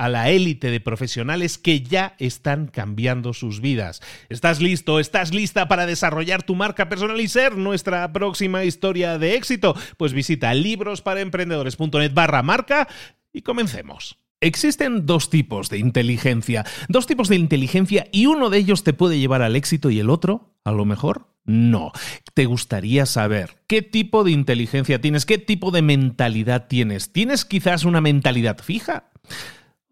a la élite de profesionales que ya están cambiando sus vidas. ¿Estás listo? ¿Estás lista para desarrollar tu marca personal y ser nuestra próxima historia de éxito? Pues visita librosparaemprendedores.net barra marca y comencemos. Existen dos tipos de inteligencia, dos tipos de inteligencia y uno de ellos te puede llevar al éxito y el otro, a lo mejor, no. ¿Te gustaría saber qué tipo de inteligencia tienes? ¿Qué tipo de mentalidad tienes? ¿Tienes quizás una mentalidad fija?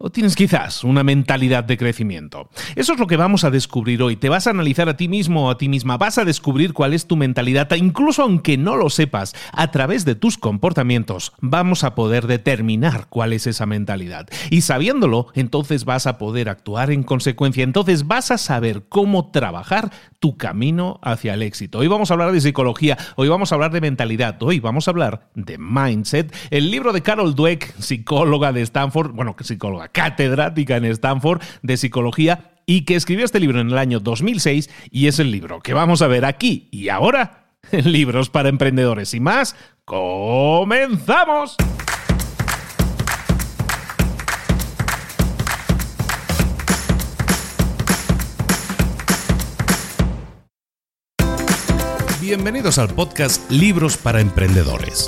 ¿O tienes quizás una mentalidad de crecimiento? Eso es lo que vamos a descubrir hoy. Te vas a analizar a ti mismo o a ti misma, vas a descubrir cuál es tu mentalidad, incluso aunque no lo sepas, a través de tus comportamientos vamos a poder determinar cuál es esa mentalidad. Y sabiéndolo, entonces vas a poder actuar en consecuencia, entonces vas a saber cómo trabajar tu camino hacia el éxito. Hoy vamos a hablar de psicología, hoy vamos a hablar de mentalidad, hoy vamos a hablar de mindset. El libro de Carol Dweck, psicóloga de Stanford, bueno, psicóloga catedrática en Stanford de psicología y que escribió este libro en el año 2006 y es el libro que vamos a ver aquí y ahora en Libros para Emprendedores y más. ¡Comenzamos! Bienvenidos al podcast Libros para Emprendedores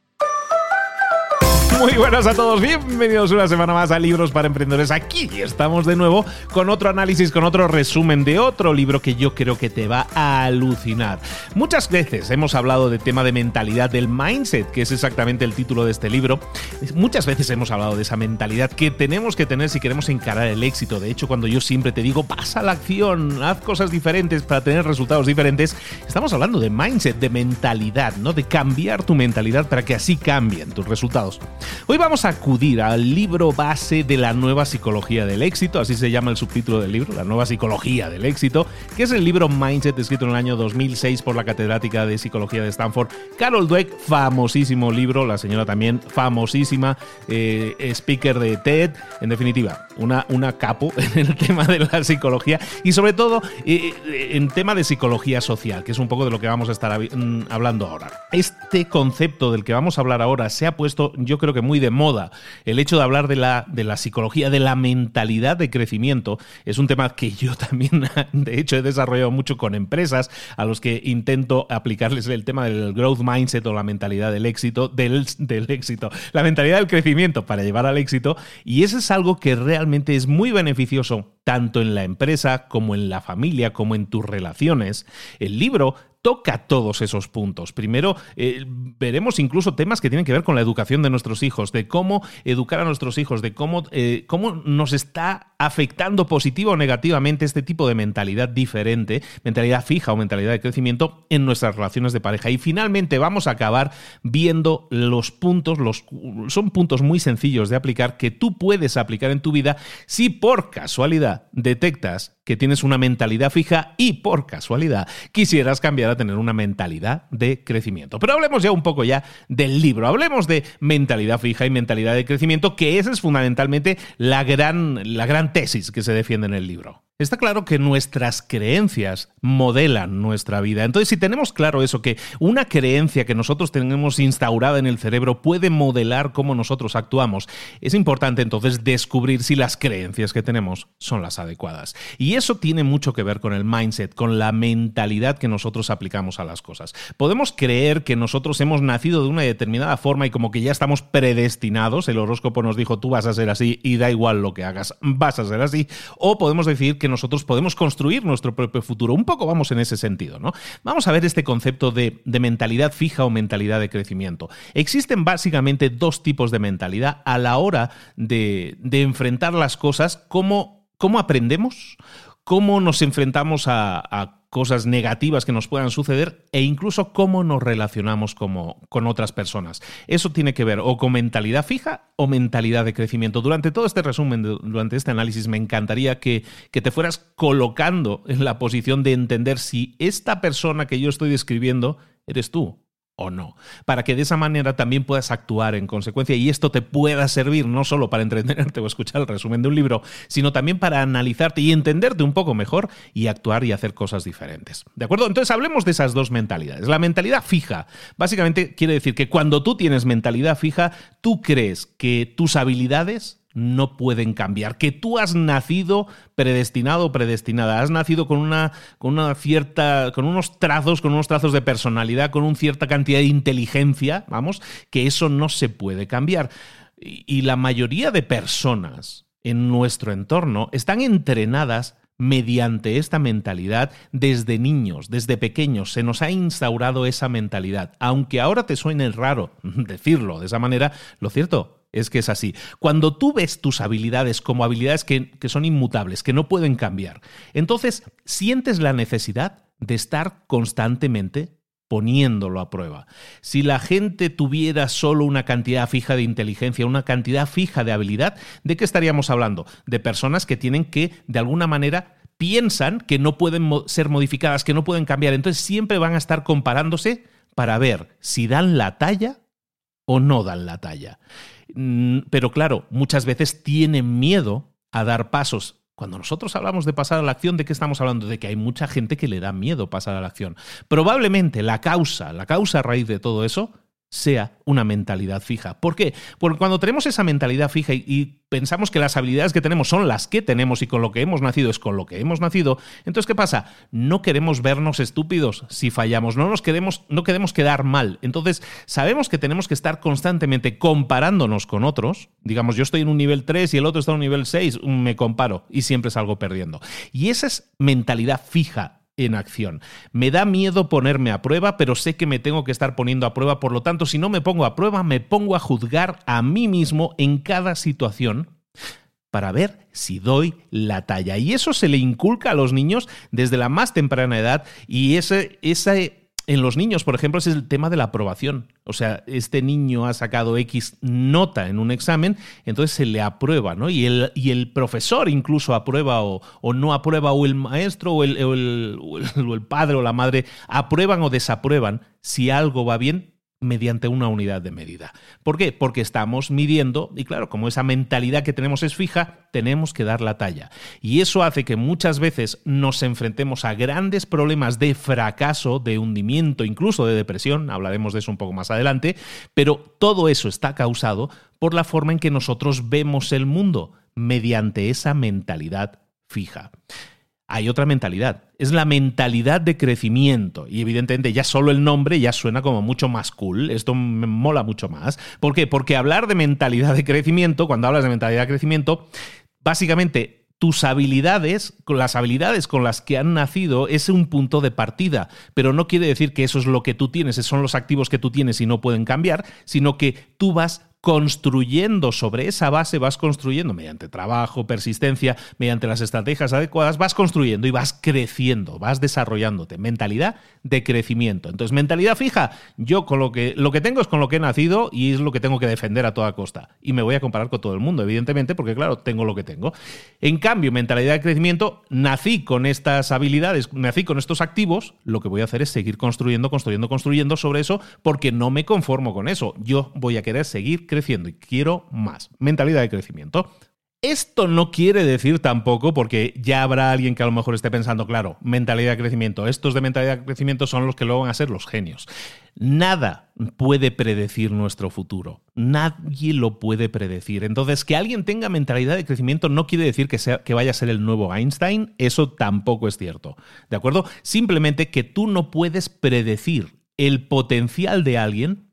Muy buenas a todos, bienvenidos una semana más a Libros para Emprendedores. Aquí estamos de nuevo con otro análisis, con otro resumen de otro libro que yo creo que te va a alucinar. Muchas veces hemos hablado de tema de mentalidad, del mindset, que es exactamente el título de este libro. Muchas veces hemos hablado de esa mentalidad que tenemos que tener si queremos encarar el éxito. De hecho, cuando yo siempre te digo, pasa la acción, haz cosas diferentes para tener resultados diferentes, estamos hablando de mindset, de mentalidad, ¿no? De cambiar tu mentalidad para que así cambien tus resultados. Hoy vamos a acudir al libro base de la nueva psicología del éxito, así se llama el subtítulo del libro, la nueva psicología del éxito, que es el libro Mindset escrito en el año 2006 por la catedrática de psicología de Stanford, Carol Dweck, famosísimo libro, la señora también famosísima, eh, speaker de TED, en definitiva, una, una capo en el tema de la psicología y sobre todo eh, en tema de psicología social, que es un poco de lo que vamos a estar mm, hablando ahora. Este concepto del que vamos a hablar ahora se ha puesto, yo creo que muy de moda. El hecho de hablar de la, de la psicología, de la mentalidad de crecimiento, es un tema que yo también, de hecho, he desarrollado mucho con empresas a los que intento aplicarles el tema del growth mindset o la mentalidad del éxito, del, del éxito, la mentalidad del crecimiento para llevar al éxito. Y eso es algo que realmente es muy beneficioso tanto en la empresa como en la familia, como en tus relaciones. El libro toca todos esos puntos. Primero, eh, veremos incluso temas que tienen que ver con la educación de nuestros hijos, de cómo educar a nuestros hijos, de cómo, eh, cómo nos está afectando positivo o negativamente este tipo de mentalidad diferente, mentalidad fija o mentalidad de crecimiento en nuestras relaciones de pareja. Y finalmente vamos a acabar viendo los puntos, los, son puntos muy sencillos de aplicar que tú puedes aplicar en tu vida si por casualidad detectas que tienes una mentalidad fija y por casualidad quisieras cambiar tener una mentalidad de crecimiento. Pero hablemos ya un poco ya del libro, hablemos de mentalidad fija y mentalidad de crecimiento, que esa es fundamentalmente la gran, la gran tesis que se defiende en el libro. Está claro que nuestras creencias modelan nuestra vida. Entonces, si tenemos claro eso, que una creencia que nosotros tenemos instaurada en el cerebro puede modelar cómo nosotros actuamos, es importante entonces descubrir si las creencias que tenemos son las adecuadas. Y eso tiene mucho que ver con el mindset, con la mentalidad que nosotros aplicamos a las cosas. Podemos creer que nosotros hemos nacido de una determinada forma y como que ya estamos predestinados, el horóscopo nos dijo tú vas a ser así y da igual lo que hagas, vas a ser así, o podemos decir que nosotros podemos construir nuestro propio futuro. Un poco vamos en ese sentido, ¿no? Vamos a ver este concepto de, mentalidad fija o mentalidad de crecimiento. Existen básicamente dos tipos de mentalidad a la hora de, enfrentar las cosas, cómo, cómo aprendemos, cómo nos enfrentamos a, cosas negativas que nos puedan suceder e incluso cómo nos relacionamos como, con otras personas. Eso tiene que ver o con mentalidad fija o mentalidad de crecimiento. Durante todo este resumen, durante este análisis, me encantaría que, que te fueras colocando en la posición de entender si esta persona que yo estoy describiendo eres tú o no, para que de esa manera también puedas actuar en consecuencia y esto te pueda servir no solo para entretenerte o escuchar el resumen de un libro, sino también para analizarte y entenderte un poco mejor y actuar y hacer cosas diferentes. ¿De acuerdo? Entonces hablemos de esas dos mentalidades. La mentalidad fija, básicamente quiere decir que cuando tú tienes mentalidad fija, tú crees que tus habilidades no pueden cambiar, que tú has nacido predestinado o predestinada, has nacido con una, con una cierta, con unos trazos, con unos trazos de personalidad, con una cierta cantidad de inteligencia, vamos, que eso no se puede cambiar. y la mayoría de personas en nuestro entorno están entrenadas mediante esta mentalidad desde niños, desde pequeños. Se nos ha instaurado esa mentalidad. Aunque ahora te suene raro decirlo de esa manera, lo cierto es que es así. Cuando tú ves tus habilidades como habilidades que, son inmutables, que no pueden cambiar, entonces sientes la necesidad de estar constantemente poniéndolo a prueba. Si la gente tuviera solo una cantidad fija de inteligencia, una cantidad fija de habilidad, ¿de qué estaríamos hablando? De personas que tienen que, de alguna manera, piensan que no pueden ser modificadas, que no pueden cambiar. Entonces siempre van a estar comparándose para ver si dan la talla o no dan la talla. Mm, pero claro, muchas veces tienen miedo a dar pasos. Cuando nosotros hablamos de pasar a la acción, ¿de qué estamos hablando? De que hay mucha gente que le da miedo pasar a la acción. Probablemente la causa, la causa a raíz de todo eso, sea una mentalidad fija. ¿Por qué? Porque cuando tenemos esa mentalidad fija y, pensamos que las habilidades que tenemos son las que tenemos y con lo que hemos nacido es con lo que hemos nacido, entonces ¿qué pasa? No queremos vernos estúpidos si fallamos, no nos queremos, no queremos quedar mal. Entonces sabemos que tenemos que estar constantemente comparándonos con otros. Digamos, yo estoy en un nivel 3 y el otro está en un nivel 6, me comparo y siempre salgo perdiendo. Y esa es mentalidad fija en acción. Me da miedo ponerme a prueba, pero sé que me tengo que estar poniendo a prueba, por lo tanto, si no me pongo a prueba, me pongo a juzgar a mí mismo en cada situación para ver si doy la talla. Y eso se le inculca a los niños desde la más temprana edad y ese, ese en los niños, por ejemplo, es el tema de la aprobación. O sea, este niño ha sacado X nota en un examen, entonces se le aprueba, ¿no? Y el, y el profesor incluso aprueba o, no aprueba, o el maestro o el, o el padre o la madre aprueban o desaprueban si algo va bien mediante una unidad de medida. ¿Por qué? Porque estamos midiendo y claro, como esa mentalidad que tenemos es fija, tenemos que dar la talla. Y eso hace que muchas veces nos enfrentemos a grandes problemas de fracaso, de hundimiento, incluso de depresión, hablaremos de eso un poco más adelante, pero todo eso está causado por la forma en que nosotros vemos el mundo mediante esa mentalidad fija hay otra mentalidad. Es la mentalidad de crecimiento. Y evidentemente ya solo el nombre ya suena como mucho más cool. Esto me mola mucho más. ¿Por qué? Porque hablar de mentalidad de crecimiento, cuando hablas de mentalidad de crecimiento, básicamente tus habilidades, las habilidades con las que han nacido, es un punto de partida. Pero no quiere decir que eso es lo que tú tienes, esos son los activos que tú tienes y no pueden cambiar, sino que tú vas construyendo sobre esa base, vas construyendo mediante trabajo, persistencia, mediante las estrategias adecuadas, vas construyendo y vas creciendo, vas desarrollándote. Mentalidad de crecimiento. Entonces, mentalidad fija, yo con lo que, lo que tengo es con lo que he nacido y es lo que tengo que defender a toda costa. Y me voy a comparar con todo el mundo, evidentemente, porque claro, tengo lo que tengo. En cambio, mentalidad de crecimiento, nací con estas habilidades, nací con estos activos, lo que voy a hacer es seguir construyendo, construyendo, construyendo sobre eso, porque no me conformo con eso. Yo voy a querer seguir creciendo y quiero más. Mentalidad de crecimiento. Esto no quiere decir tampoco, porque ya habrá alguien que a lo mejor esté pensando, claro, mentalidad de crecimiento. Estos de mentalidad de crecimiento son los que luego van a ser los genios. Nada puede predecir nuestro futuro. Nadie lo puede predecir. Entonces, que alguien tenga mentalidad de crecimiento no quiere decir que, sea, que vaya a ser el nuevo Einstein. Eso tampoco es cierto. ¿De acuerdo? Simplemente que tú no puedes predecir el potencial de alguien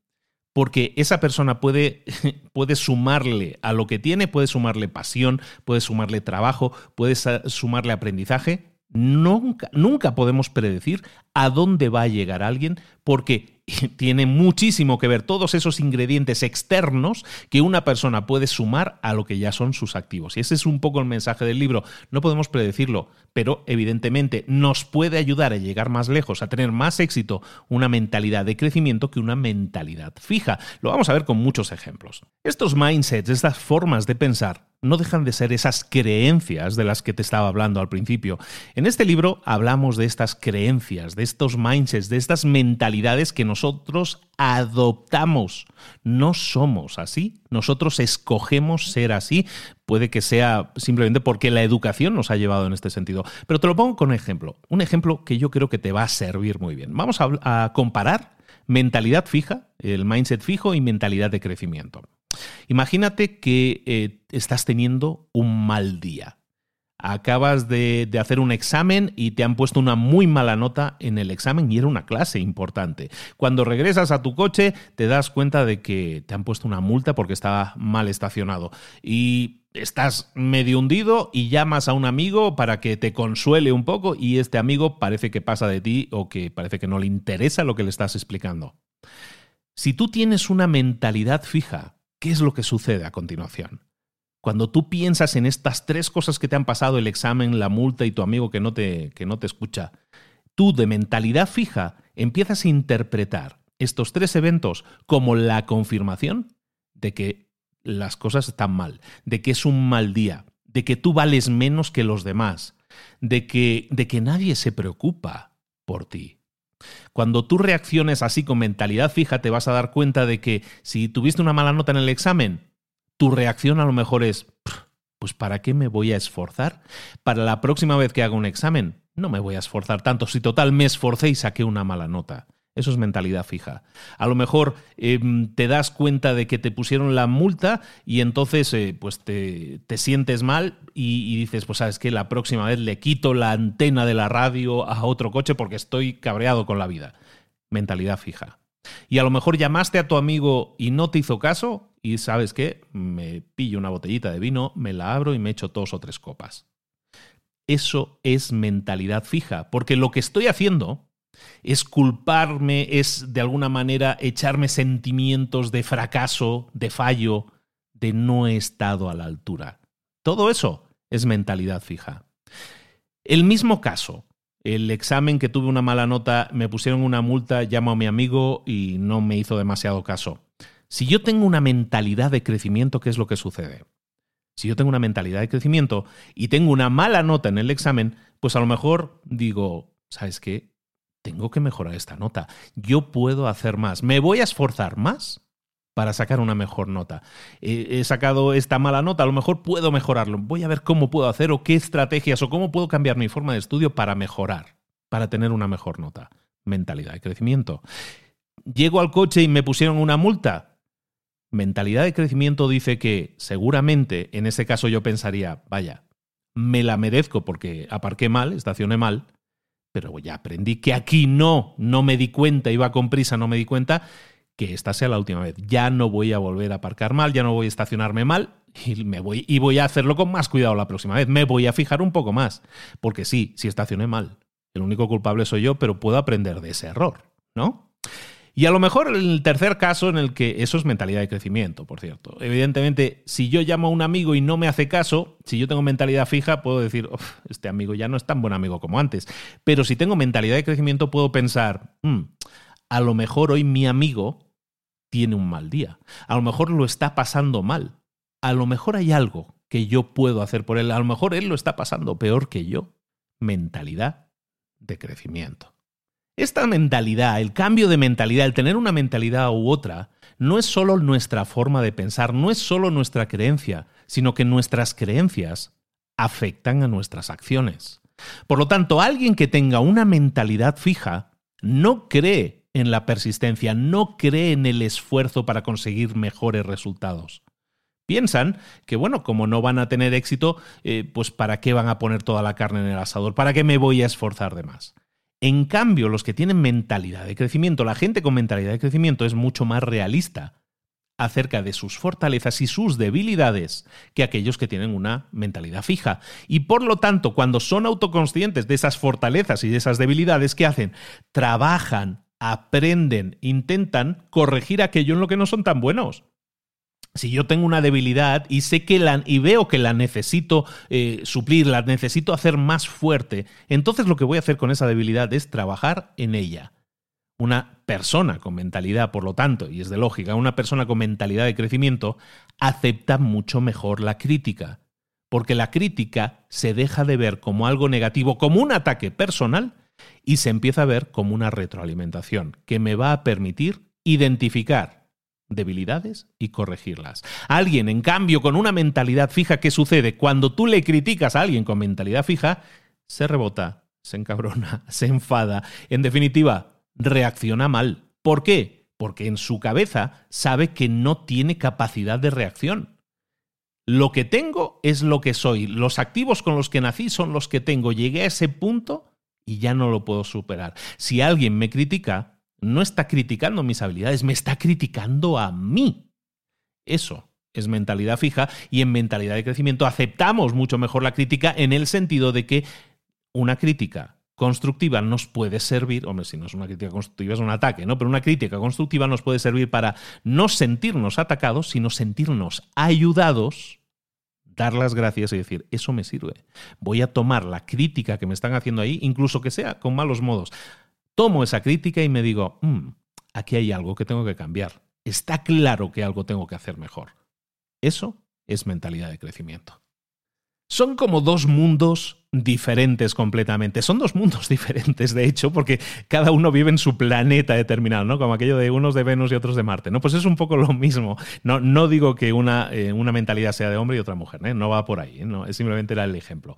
porque esa persona puede, puede, sumarle a lo que tiene, puede sumarle pasión, puede sumarle trabajo, puede sumarle aprendizaje. Nunca, nunca podemos predecir a dónde va a llegar alguien porque tiene muchísimo que ver todos esos ingredientes externos que una persona puede sumar a lo que ya son sus activos. Y ese es un poco el mensaje del libro. No podemos predecirlo, pero evidentemente nos puede ayudar a llegar más lejos, a tener más éxito una mentalidad de crecimiento que una mentalidad fija. Lo vamos a ver con muchos ejemplos. Estos mindsets, estas formas de pensar, no dejan de ser esas creencias de las que te estaba hablando al principio. En este libro hablamos de estas creencias, de estos mindsets, de estas mentalidades que nosotros adoptamos. No somos así, nosotros escogemos ser así. Puede que sea simplemente porque la educación nos ha llevado en este sentido. Pero te lo pongo con un ejemplo, un ejemplo que yo creo que te va a servir muy bien. Vamos a, comparar mentalidad fija, el mindset fijo y mentalidad de crecimiento. Imagínate que eh, estás teniendo un mal día acabas de, hacer un examen y te han puesto una muy mala nota en el examen y era una clase importante. Cuando regresas a tu coche te das cuenta de que te han puesto una multa porque estaba mal estacionado y estás medio hundido y llamas a un amigo para que te consuele un poco y este amigo parece que pasa de ti o que parece que no le interesa lo que le estás explicando. Si tú tienes una mentalidad fija, ¿qué es lo que sucede a continuación? Cuando tú piensas en estas tres cosas que te han pasado, el examen, la multa y tu amigo que no te, que no te escucha, tú de mentalidad fija empiezas a interpretar estos tres eventos como la confirmación de que las cosas están mal, de que es un mal día, de que tú vales menos que los demás, de que, de que nadie se preocupa por ti. Cuando tú reacciones así con mentalidad fija, te vas a dar cuenta de que si tuviste una mala nota en el examen, tu reacción a lo mejor es, pues ¿para qué me voy a esforzar? Para la próxima vez que haga un examen, no me voy a esforzar tanto. Si total me esforcé y saqué una mala nota. Eso es mentalidad fija. A lo mejor em, te das cuenta de que te pusieron la multa y entonces eh, pues te, sientes mal y, y, dices, pues sabes que la próxima vez le quito la antena de la radio a otro coche porque estoy cabreado con la vida. Mentalidad fija. Y a lo mejor llamaste a tu amigo y no te hizo caso y sabes qué, me pillo una botellita de vino, me la abro y me echo dos o tres copas. Eso es mentalidad fija, porque lo que estoy haciendo es culparme, es de alguna manera echarme sentimientos de fracaso, de fallo, de no he estado a la altura. Todo eso es mentalidad fija. El mismo caso, el examen que tuve una mala nota, me pusieron una multa, llamo a mi amigo y no me hizo demasiado caso. Si yo tengo una mentalidad de crecimiento, ¿qué es lo que sucede? Si yo tengo una mentalidad de crecimiento y tengo una mala nota en el examen, pues a lo mejor digo, ¿sabes qué? Tengo que mejorar esta nota. Yo puedo hacer más. ¿Me voy a esforzar más? para sacar una mejor nota. He, sacado esta mala nota, a lo mejor puedo mejorarlo. Voy a ver cómo puedo hacer o qué estrategias o cómo puedo cambiar mi forma de estudio para mejorar, para tener una mejor nota. Mentalidad de crecimiento. Llego al coche y me pusieron una multa. Mentalidad de crecimiento dice que seguramente en ese caso yo pensaría, vaya, me la merezco porque aparqué mal, estacioné mal, pero ya aprendí que aquí no, no me di cuenta, iba con prisa, no me di cuenta que esta sea la última vez. Ya no voy a volver a aparcar mal, ya no voy a estacionarme mal y, me voy, y voy a hacerlo con más cuidado la próxima vez. Me voy a fijar un poco más. Porque sí, sí estacioné mal. El único culpable soy yo, pero puedo aprender de ese error, ¿no? Y a lo mejor el tercer caso en el que eso es mentalidad de crecimiento, por cierto. Evidentemente, si yo llamo a un amigo y no me hace caso, si yo tengo mentalidad fija, puedo decir, este amigo ya no es tan buen amigo como antes. Pero si tengo mentalidad de crecimiento, puedo pensar, mm, a lo mejor hoy mi amigo tiene un mal día. A lo mejor lo está pasando mal. A lo mejor hay algo que yo puedo hacer por él. A lo mejor él lo está pasando peor que yo. Mentalidad de crecimiento. Esta mentalidad, el cambio de mentalidad, el tener una mentalidad u otra, no es solo nuestra forma de pensar, no es solo nuestra creencia, sino que nuestras creencias afectan a nuestras acciones. Por lo tanto, alguien que tenga una mentalidad fija no cree en la persistencia, no cree en el esfuerzo para conseguir mejores resultados. Piensan que, bueno, como no van a tener éxito, eh, pues ¿para qué van a poner toda la carne en el asador? ¿Para qué me voy a esforzar de más? En cambio, los que tienen mentalidad de crecimiento, la gente con mentalidad de crecimiento es mucho más realista acerca de sus fortalezas y sus debilidades que aquellos que tienen una mentalidad fija. Y por lo tanto, cuando son autoconscientes de esas fortalezas y de esas debilidades, ¿qué hacen? Trabajan aprenden, intentan corregir aquello en lo que no son tan buenos. Si yo tengo una debilidad y sé que la y veo que la necesito eh, suplir, la necesito hacer más fuerte, entonces lo que voy a hacer con esa debilidad es trabajar en ella. Una persona con mentalidad, por lo tanto, y es de lógica, una persona con mentalidad de crecimiento acepta mucho mejor la crítica, porque la crítica se deja de ver como algo negativo, como un ataque personal, y se empieza a ver como una retroalimentación que me va a permitir identificar debilidades y corregirlas. Alguien, en cambio, con una mentalidad fija, ¿qué sucede? Cuando tú le criticas a alguien con mentalidad fija, se rebota, se encabrona, se enfada, en definitiva, reacciona mal. ¿Por qué? Porque en su cabeza sabe que no tiene capacidad de reacción. Lo que tengo es lo que soy. Los activos con los que nací son los que tengo. Llegué a ese punto y ya no lo puedo superar. Si alguien me critica, no está criticando mis habilidades, me está criticando a mí. Eso es mentalidad fija y en mentalidad de crecimiento aceptamos mucho mejor la crítica en el sentido de que una crítica constructiva nos puede servir, hombre, si no es una crítica constructiva es un ataque, ¿no? Pero una crítica constructiva nos puede servir para no sentirnos atacados, sino sentirnos ayudados dar las gracias y decir, eso me sirve. Voy a tomar la crítica que me están haciendo ahí, incluso que sea con malos modos. Tomo esa crítica y me digo, mm, aquí hay algo que tengo que cambiar. Está claro que algo tengo que hacer mejor. Eso es mentalidad de crecimiento. Son como dos mundos diferentes completamente. Son dos mundos diferentes, de hecho, porque cada uno vive en su planeta determinado, ¿no? Como aquello de unos de Venus y otros de Marte, ¿no? Pues es un poco lo mismo. No, no digo que una, eh, una mentalidad sea de hombre y otra mujer, ¿eh? No va por ahí, ¿eh? no, simplemente era el ejemplo.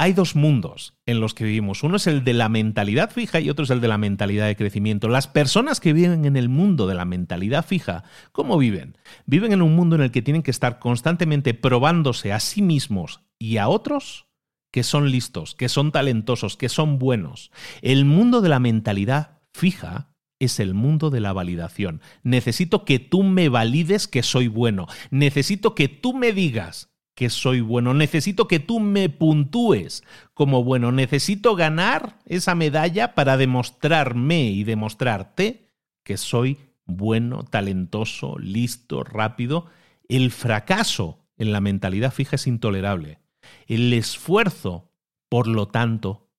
Hay dos mundos en los que vivimos. Uno es el de la mentalidad fija y otro es el de la mentalidad de crecimiento. Las personas que viven en el mundo de la mentalidad fija, ¿cómo viven? Viven en un mundo en el que tienen que estar constantemente probándose a sí mismos y a otros que son listos, que son talentosos, que son buenos. El mundo de la mentalidad fija es el mundo de la validación. Necesito que tú me valides que soy bueno. Necesito que tú me digas que soy bueno. Necesito que tú me puntúes como bueno. Necesito ganar esa medalla para demostrarme y demostrarte que soy bueno, talentoso, listo, rápido. El fracaso en la mentalidad fija es intolerable. El esfuerzo, por lo tanto,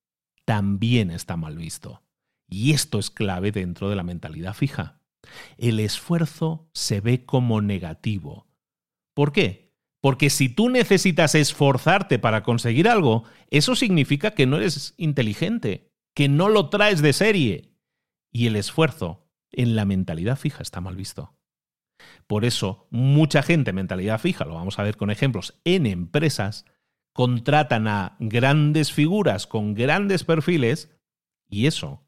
también está mal visto. Y esto es clave dentro de la mentalidad fija. El esfuerzo se ve como negativo. ¿Por qué? Porque si tú necesitas esforzarte para conseguir algo, eso significa que no eres inteligente, que no lo traes de serie. Y el esfuerzo en la mentalidad fija está mal visto. Por eso, mucha gente, mentalidad fija, lo vamos a ver con ejemplos, en empresas, contratan a grandes figuras con grandes perfiles y eso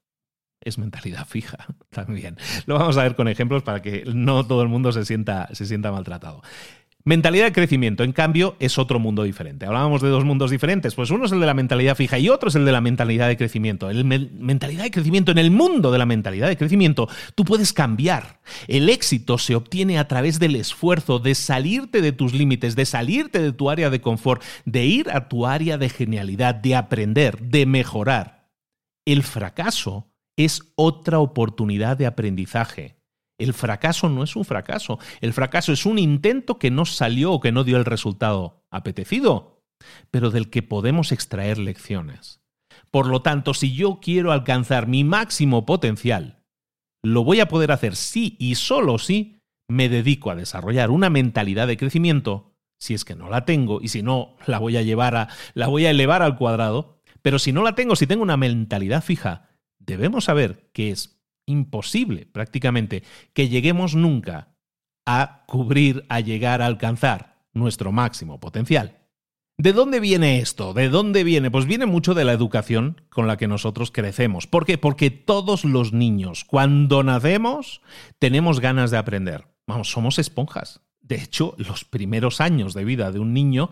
es mentalidad fija también. Lo vamos a ver con ejemplos para que no todo el mundo se sienta, se sienta maltratado. Mentalidad de crecimiento, en cambio, es otro mundo diferente. Hablábamos de dos mundos diferentes, pues uno es el de la mentalidad fija y otro es el de la mentalidad de crecimiento. El mentalidad de crecimiento, en el mundo de la mentalidad de crecimiento, tú puedes cambiar. El éxito se obtiene a través del esfuerzo de salirte de tus límites, de salirte de tu área de confort, de ir a tu área de genialidad, de aprender, de mejorar. El fracaso es otra oportunidad de aprendizaje. El fracaso no es un fracaso. El fracaso es un intento que no salió o que no dio el resultado apetecido, pero del que podemos extraer lecciones. Por lo tanto, si yo quiero alcanzar mi máximo potencial, lo voy a poder hacer sí y solo si me dedico a desarrollar una mentalidad de crecimiento, si es que no la tengo y si no la voy a llevar a la voy a elevar al cuadrado, pero si no la tengo, si tengo una mentalidad fija, debemos saber que es imposible prácticamente que lleguemos nunca a cubrir, a llegar a alcanzar nuestro máximo potencial. ¿De dónde viene esto? ¿De dónde viene? Pues viene mucho de la educación con la que nosotros crecemos. ¿Por qué? Porque todos los niños, cuando nacemos, tenemos ganas de aprender. Vamos, somos esponjas. De hecho, los primeros años de vida de un niño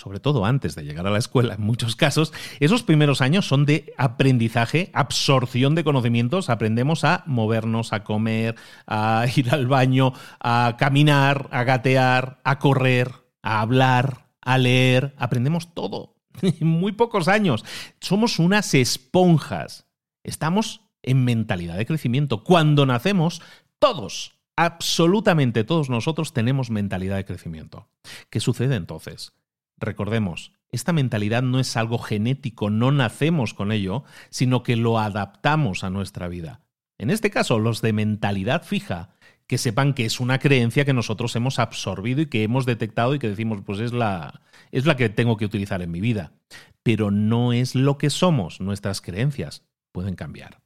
sobre todo antes de llegar a la escuela en muchos casos, esos primeros años son de aprendizaje, absorción de conocimientos, aprendemos a movernos, a comer, a ir al baño, a caminar, a gatear, a correr, a hablar, a leer, aprendemos todo. En muy pocos años. Somos unas esponjas. Estamos en mentalidad de crecimiento. Cuando nacemos, todos, absolutamente todos nosotros tenemos mentalidad de crecimiento. ¿Qué sucede entonces? Recordemos, esta mentalidad no es algo genético, no nacemos con ello, sino que lo adaptamos a nuestra vida. En este caso, los de mentalidad fija, que sepan que es una creencia que nosotros hemos absorbido y que hemos detectado y que decimos, pues es la, es la que tengo que utilizar en mi vida. Pero no es lo que somos, nuestras creencias pueden cambiar.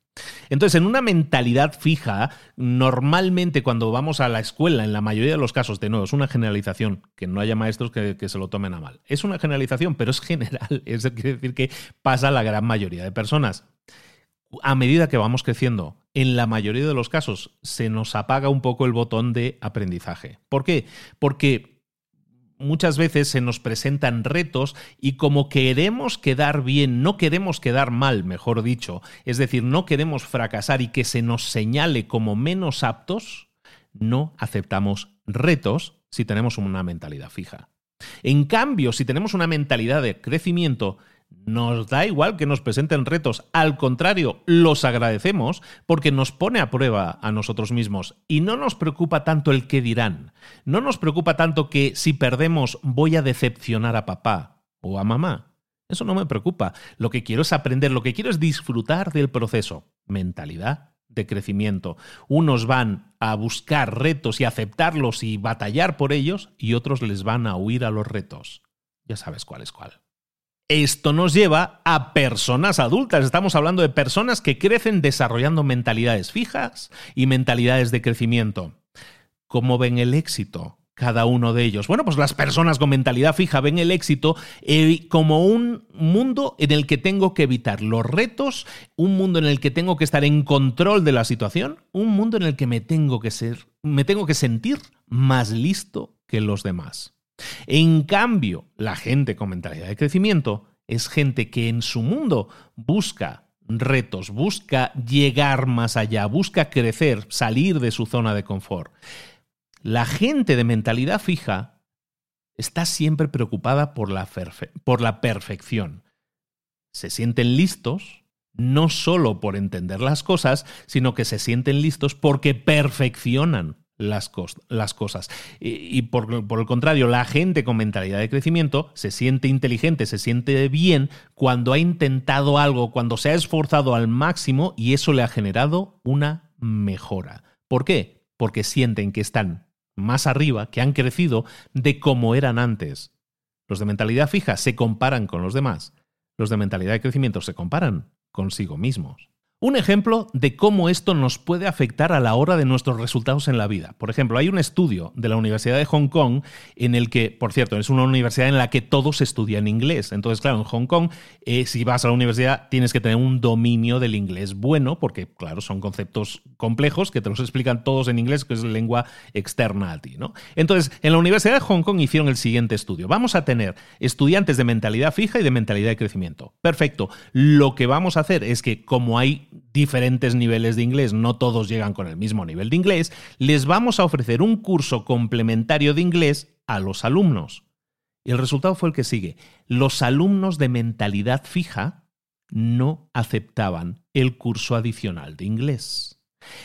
Entonces, en una mentalidad fija, normalmente cuando vamos a la escuela, en la mayoría de los casos, de nuevo, es una generalización, que no haya maestros que, se lo tomen a mal. Es una generalización, pero es general, es quiere decir que pasa a la gran mayoría de personas. A medida que vamos creciendo, en la mayoría de los casos se nos apaga un poco el botón de aprendizaje. ¿Por qué? Porque muchas veces se nos presentan retos y como queremos quedar bien, no queremos quedar mal, mejor dicho, es decir, no queremos fracasar y que se nos señale como menos aptos, no aceptamos retos si tenemos una mentalidad fija. En cambio, si tenemos una mentalidad de crecimiento, nos da igual que nos presenten retos, al contrario, los agradecemos porque nos pone a prueba a nosotros mismos y no nos preocupa tanto el qué dirán, no nos preocupa tanto que si perdemos voy a decepcionar a papá o a mamá. Eso no me preocupa. Lo que quiero es aprender, lo que quiero es disfrutar del proceso. Mentalidad de crecimiento. Unos van a buscar retos y aceptarlos y batallar por ellos y otros les van a huir a los retos. Ya sabes cuál es cuál. Esto nos lleva a personas adultas. Estamos hablando de personas que crecen desarrollando mentalidades fijas y mentalidades de crecimiento. ¿Cómo ven el éxito? Cada uno de ellos. Bueno, pues las personas con mentalidad fija ven el éxito eh, como un mundo en el que tengo que evitar los retos, un mundo en el que tengo que estar en control de la situación, un mundo en el que me tengo que ser, me tengo que sentir más listo que los demás. En cambio, la gente con mentalidad de crecimiento es gente que en su mundo busca retos, busca llegar más allá, busca crecer, salir de su zona de confort. La gente de mentalidad fija está siempre preocupada por la, por la perfección. Se sienten listos no solo por entender las cosas, sino que se sienten listos porque perfeccionan las, cosas. Y, por, por, el contrario, la gente con mentalidad de crecimiento se siente inteligente, se siente bien cuando ha intentado algo, cuando se ha esforzado al máximo y eso le ha generado una mejora. ¿Por qué? Porque sienten que están más arriba, que han crecido de como eran antes. Los de mentalidad fija se comparan con los demás. Los de mentalidad de crecimiento se comparan consigo mismos. Un ejemplo de cómo esto nos puede afectar a la hora de nuestros resultados en la vida. Por ejemplo, hay un estudio de la Universidad de Hong Kong en el que, por cierto, es una universidad en la que todos estudian inglés. Entonces, claro, en Hong Kong, eh, si vas a la universidad, tienes que tener un dominio del inglés bueno, porque, claro, son conceptos complejos que te los explican todos en inglés, que es lengua externa a ti, ¿no? Entonces, en la Universidad de Hong Kong hicieron el siguiente estudio. Vamos a tener estudiantes de mentalidad fija y de mentalidad de crecimiento. Perfecto. Lo que vamos a hacer es que, como hay diferentes niveles de inglés, no todos llegan con el mismo nivel de inglés, les vamos a ofrecer un curso complementario de inglés a los alumnos. Y el resultado fue el que sigue. Los alumnos de mentalidad fija no aceptaban el curso adicional de inglés.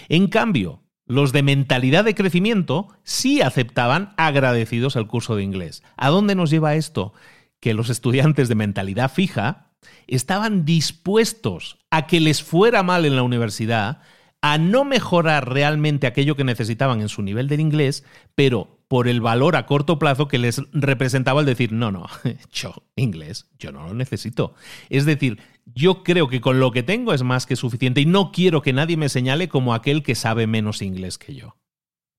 En cambio, los de mentalidad de crecimiento sí aceptaban agradecidos el curso de inglés. ¿A dónde nos lleva esto? Que los estudiantes de mentalidad fija estaban dispuestos a que les fuera mal en la universidad, a no mejorar realmente aquello que necesitaban en su nivel del inglés, pero por el valor a corto plazo que les representaba el decir, no, no, yo inglés, yo no lo necesito. Es decir, yo creo que con lo que tengo es más que suficiente y no quiero que nadie me señale como aquel que sabe menos inglés que yo.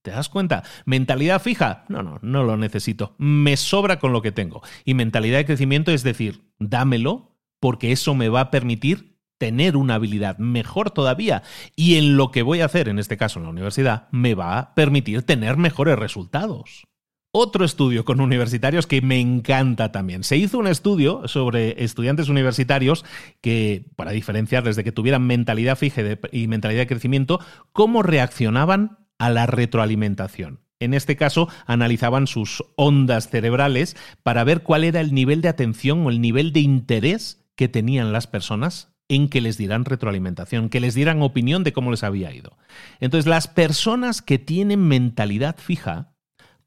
¿Te das cuenta? ¿Mentalidad fija? No, no, no lo necesito. Me sobra con lo que tengo. Y mentalidad de crecimiento es decir, dámelo porque eso me va a permitir tener una habilidad mejor todavía y en lo que voy a hacer, en este caso en la universidad, me va a permitir tener mejores resultados. Otro estudio con universitarios que me encanta también. Se hizo un estudio sobre estudiantes universitarios que, para diferenciarles de que tuvieran mentalidad fija y mentalidad de crecimiento, cómo reaccionaban a la retroalimentación. En este caso, analizaban sus ondas cerebrales para ver cuál era el nivel de atención o el nivel de interés que tenían las personas en que les dieran retroalimentación, que les dieran opinión de cómo les había ido. Entonces, las personas que tienen mentalidad fija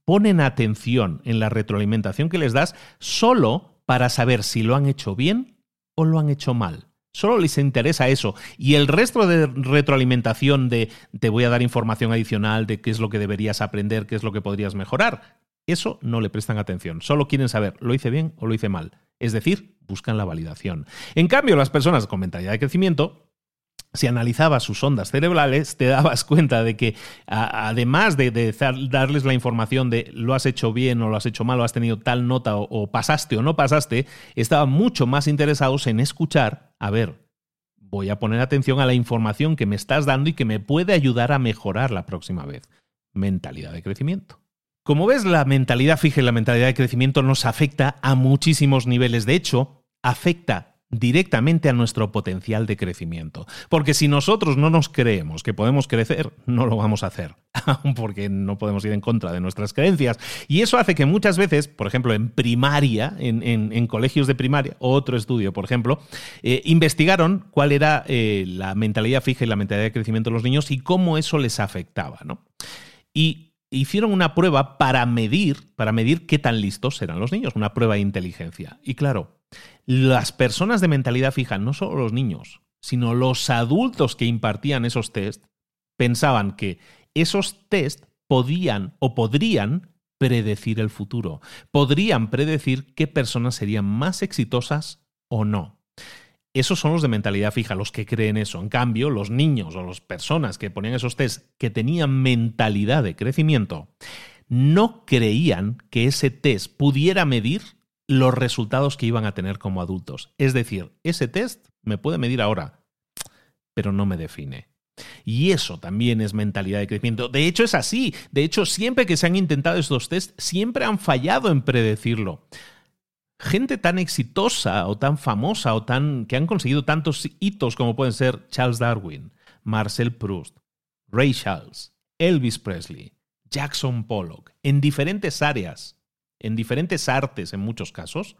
ponen atención en la retroalimentación que les das solo para saber si lo han hecho bien o lo han hecho mal. Solo les interesa eso. Y el resto de retroalimentación de te voy a dar información adicional de qué es lo que deberías aprender, qué es lo que podrías mejorar, eso no le prestan atención. Solo quieren saber, ¿lo hice bien o lo hice mal? Es decir, buscan la validación. En cambio, las personas con mentalidad de crecimiento si analizabas sus ondas cerebrales, te dabas cuenta de que además de, darles la información de lo has hecho bien o lo has hecho mal o has tenido tal nota o, pasaste o no pasaste, estaban mucho más interesados en escuchar, a ver, voy a poner atención a la información que me estás dando y que me puede ayudar a mejorar la próxima vez. Mentalidad de crecimiento. Como ves, la mentalidad fija y la mentalidad de crecimiento nos afecta a muchísimos niveles. De hecho, afecta directamente a nuestro potencial de crecimiento. Porque si nosotros no nos creemos que podemos crecer, no lo vamos a hacer, porque no podemos ir en contra de nuestras creencias. Y eso hace que muchas veces, por ejemplo, en primaria, en, colegios de primaria, otro estudio, por ejemplo, eh, investigaron cuál era eh, la mentalidad fija y la mentalidad de crecimiento de los niños y cómo eso les afectaba. ¿no? Y hicieron una prueba para medir, para medir qué tan listos eran los niños, una prueba de inteligencia. Y claro, las personas de mentalidad fija, no solo los niños, sino los adultos que impartían esos test, pensaban que esos test podían o podrían predecir el futuro, podrían predecir qué personas serían más exitosas o no. Esos son los de mentalidad fija, los que creen eso. En cambio, los niños o las personas que ponían esos test que tenían mentalidad de crecimiento, no creían que ese test pudiera medir los resultados que iban a tener como adultos. Es decir, ese test me puede medir ahora, pero no me define. Y eso también es mentalidad de crecimiento. De hecho, es así. De hecho, siempre que se han intentado estos tests, siempre han fallado en predecirlo gente tan exitosa o tan famosa o tan que han conseguido tantos hitos como pueden ser Charles Darwin, Marcel Proust, Ray Charles, Elvis Presley, Jackson Pollock, en diferentes áreas, en diferentes artes en muchos casos,